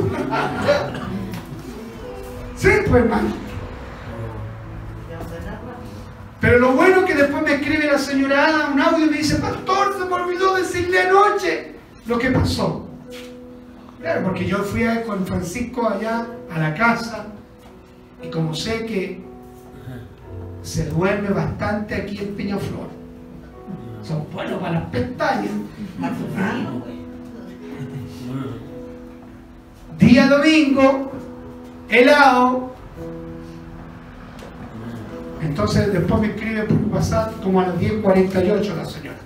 Sí, pues hermano. Pero lo bueno es que después me escribe la señora Ada un audio y me dice, pastor, se me olvidó decirle anoche lo que pasó. Claro, porque yo fui con Francisco allá a la casa y como sé que se duerme bastante aquí en Peñaflor, son buenos para las pestañas. ¿ah? Día domingo, helado. Entonces después me escribe por WhatsApp como a las 10.48 la señora.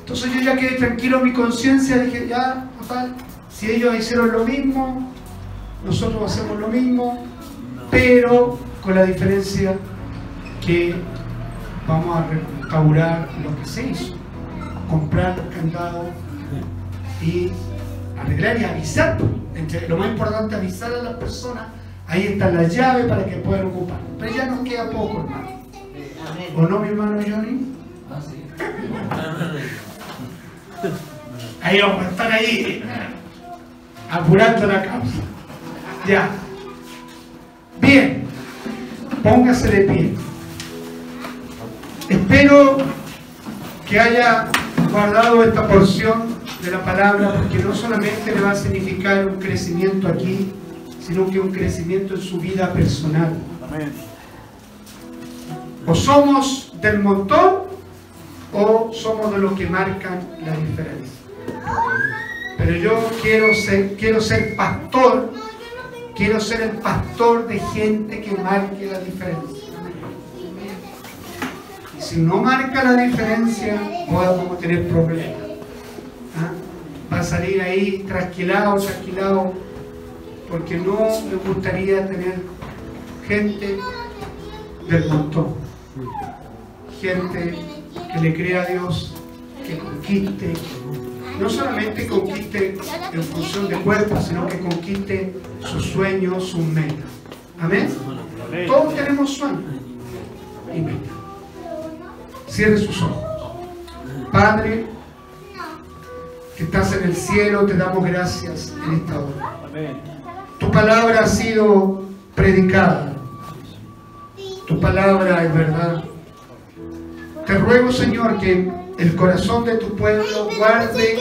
Entonces yo ya quedé tranquilo mi conciencia, dije, ya, total, si ellos hicieron lo mismo, nosotros hacemos lo mismo, pero con la diferencia que vamos a restaurar lo que se hizo, comprar los candados y arreglar y avisar. Entre, lo más importante, avisar a las personas. Ahí están las llaves para que puedan ocupar. Pero ya nos queda poco, hermano. ¿O no, mi hermano Johnny? Ahí vamos a estar ahí, apurando la causa. Ya. Bien. Póngase de pie. Espero que haya guardado esta porción de la palabra, porque no solamente le va a significar un crecimiento aquí, sino que un crecimiento en su vida personal. Amén. O somos del montón o somos de los que marcan la diferencia. Pero yo quiero ser, quiero ser pastor, quiero ser el pastor de gente que marque la diferencia. Y si no marca la diferencia, podemos tener problemas. Va a salir ahí trasquilado, trasquilado, porque no me gustaría tener gente del montón. Gente que le crea a Dios, que conquiste, no solamente conquiste en función de cuerpo, sino que conquiste sus sueños, sus metas. Amén. Todos tenemos sueños y metas. Cierre sus ojos. Padre, que estás en el cielo, te damos gracias en esta hora. Amén. Tu palabra ha sido predicada. Tu palabra es verdad. Te ruego, Señor, que el corazón de tu pueblo guarde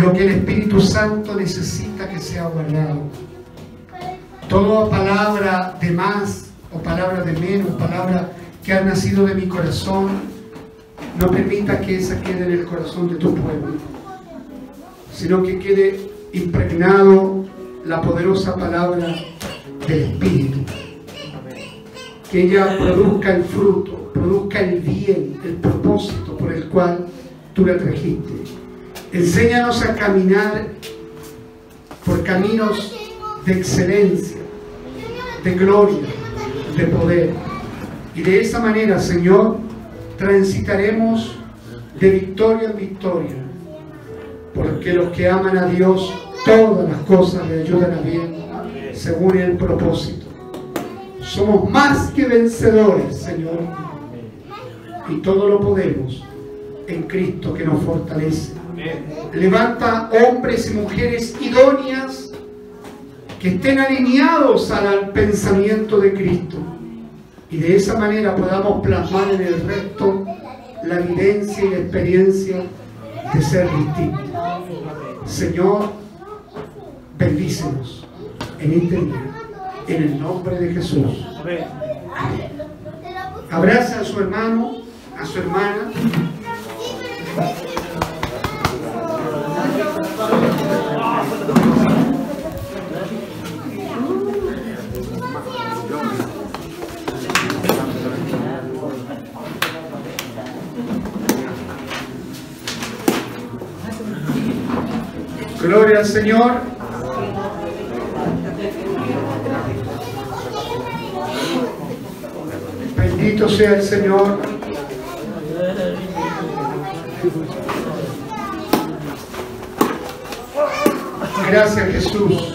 lo que el Espíritu Santo necesita que sea guardado. Toda palabra de más o palabra de menos, palabra que ha nacido de mi corazón, no permita que esa quede en el corazón de tu pueblo, sino que quede impregnado la poderosa palabra del Espíritu. Que ella produzca el fruto, produzca el bien, el propósito por el cual tú la trajiste. Enséñanos a caminar por caminos de excelencia, de gloria, de poder. Y de esa manera, Señor, transitaremos de victoria en victoria. Porque los que aman a Dios, todas las cosas le ayudan a bien, según el propósito. Somos más que vencedores, Señor. Y todo lo podemos en Cristo que nos fortalece. Levanta hombres y mujeres idóneas que estén alineados al pensamiento de Cristo. Y de esa manera podamos plasmar en el resto la vivencia y la experiencia de ser distintos. Señor, bendícenos en este día, en el nombre de Jesús. Abraza a su hermano, a su hermana. Gloria al Señor. Bendito sea el Señor. Gracias Jesús.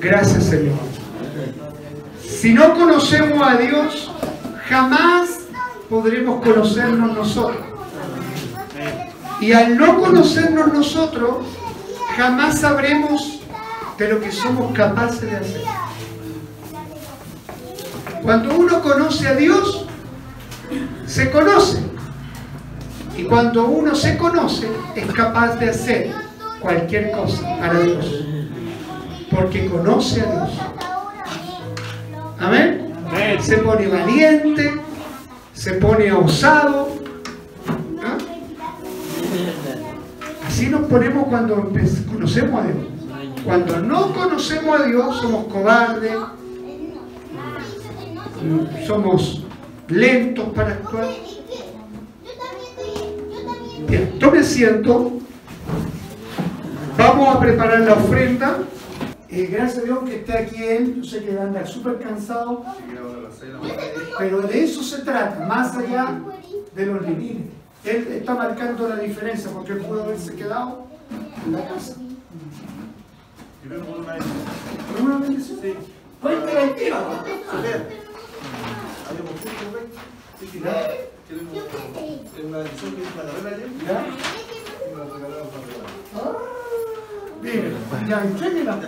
Gracias Señor. Si no conocemos a Dios, jamás podremos conocernos nosotros. Y al no conocernos nosotros, jamás sabremos de lo que somos capaces de hacer. Cuando uno conoce a Dios, se conoce. Y cuando uno se conoce, es capaz de hacer cualquier cosa para Dios. Porque conoce a Dios. Amén. Se pone valiente, se pone osado. Así nos ponemos cuando conocemos a Dios. Cuando no conocemos a Dios, somos cobardes, mm, somos lentos para actuar. Bien, tome asiento. Vamos a preparar la ofrenda. Eh, gracias a Dios que esté aquí él. Yo sé que anda súper cansado, pero de eso se trata, más allá de los límites. Él está marcando la diferencia porque él pudo haberse quedado en la casa. ¿Con una bendición? Sí. Cuéntale el tiro. ¿Ya? Mire, ya, entréguela.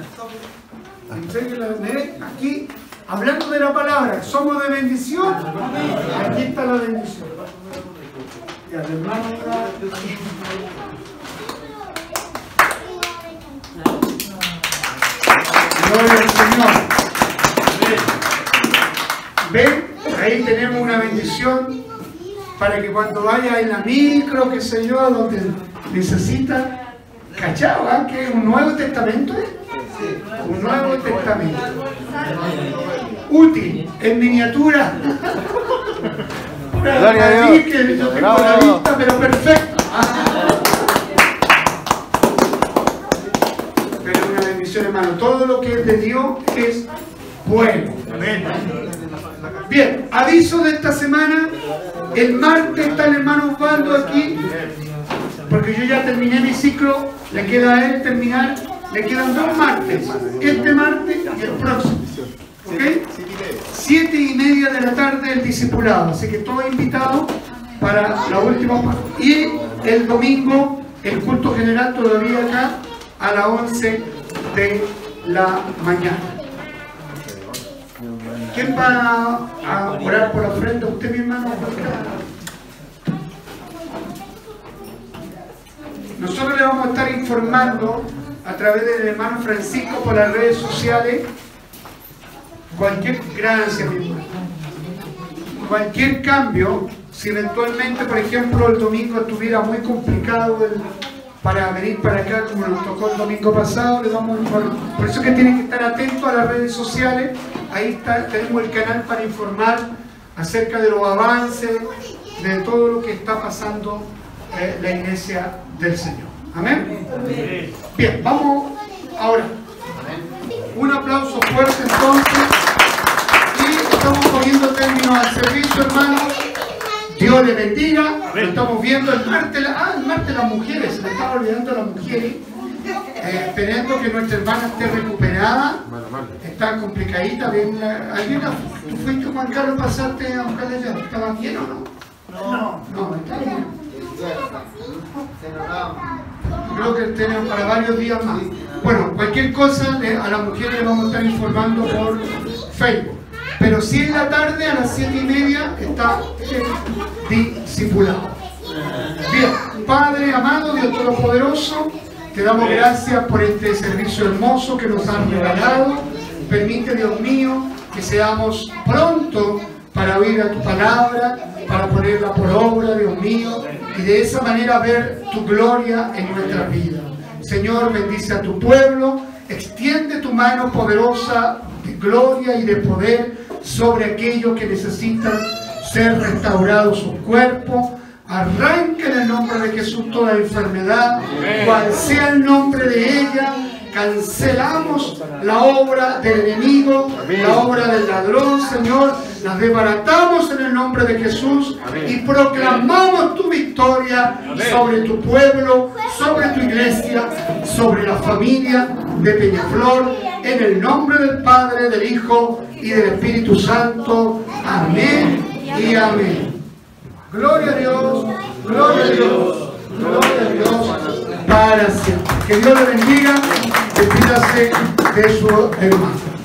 Entréguela. Mire, aquí, hablando de la palabra, somos de bendición. Aquí está la bendición. Ya, el hermano Gloria al Señor. Ven, ahí tenemos una bendición para que cuando vaya en la micro, qué sé yo, donde necesita, ¿cachado? ah? Que es un Nuevo Testamento, ¿eh? Un Nuevo Testamento. Útil, en miniatura. Gloria a Dios. que yo tengo la vista, pero perfecta. Pero una bendición, hermano. Todo lo que es de Dios es bueno. Bien, aviso de esta semana. El martes está el hermano Osvaldo aquí. Porque yo ya terminé mi ciclo. Le queda a él terminar. Le quedan dos martes. Este martes y el próximo. ¿Ok? Siete y media de la tarde el discipulado. Así que todos invitados para la última parte. Y el domingo, el culto general todavía acá a las 11 de la mañana. ¿Quién va a orar por la ofrenda? ¿Usted, mi hermano? Nosotros le vamos a estar informando a través del hermano Francisco por las redes sociales cualquier gracia, mi hermano. Cualquier cambio, si eventualmente, por ejemplo, el domingo estuviera muy complicado el- para venir para acá, como nos tocó el domingo pasado, le vamos a informar. Por eso es que tienen que estar atentos a las redes sociales. Ahí está, tenemos el canal para informar acerca de los avances, de todo lo que está pasando eh, la iglesia del Señor. Amén. Bien, vamos ahora. Un aplauso fuerte entonces. Estamos poniendo término al servicio, hermanos. Dios le bendiga. Lo estamos viendo el martes. la- ah, el martes las mujeres. Se me estaba olvidando las mujeres. Eh, esperando que nuestra hermana esté recuperada. Está complicadita. Bien, la- ¿Alguien la- ¿Tú fuiste, Juan Carlos, pasaste a buscarle ya? ¿Estaba bien o no? No, No, está bien. Creo que tenemos para varios días más. Bueno, cualquier cosa a las mujeres le vamos a estar informando por Facebook. Pero si en la tarde a las siete y media está el discipulado. Bien, Padre amado, Dios Todopoderoso, te damos gracias por este servicio hermoso que nos han regalado. Permite, Dios mío, que seamos pronto para oír a tu palabra, para ponerla por obra, Dios mío, y de esa manera ver tu gloria en nuestra vida. Señor, bendice a tu pueblo, extiende tu mano poderosa de gloria y de poder sobre aquellos que necesitan ser restaurados sus cuerpos. Arranca en el nombre de Jesús toda enfermedad, cual sea el nombre de ella. Cancelamos la obra del enemigo, la obra del ladrón, Señor. La desbaratamos en el nombre de Jesús y proclamamos tu victoria sobre tu pueblo, sobre tu iglesia, sobre la familia de Peñaflor. En el nombre del Padre, del Hijo y del Espíritu Santo. Amén y amén. Gloria a Dios, gloria a Dios, gloria a Dios para. Que Dios le bendiga, despídase de su hermano.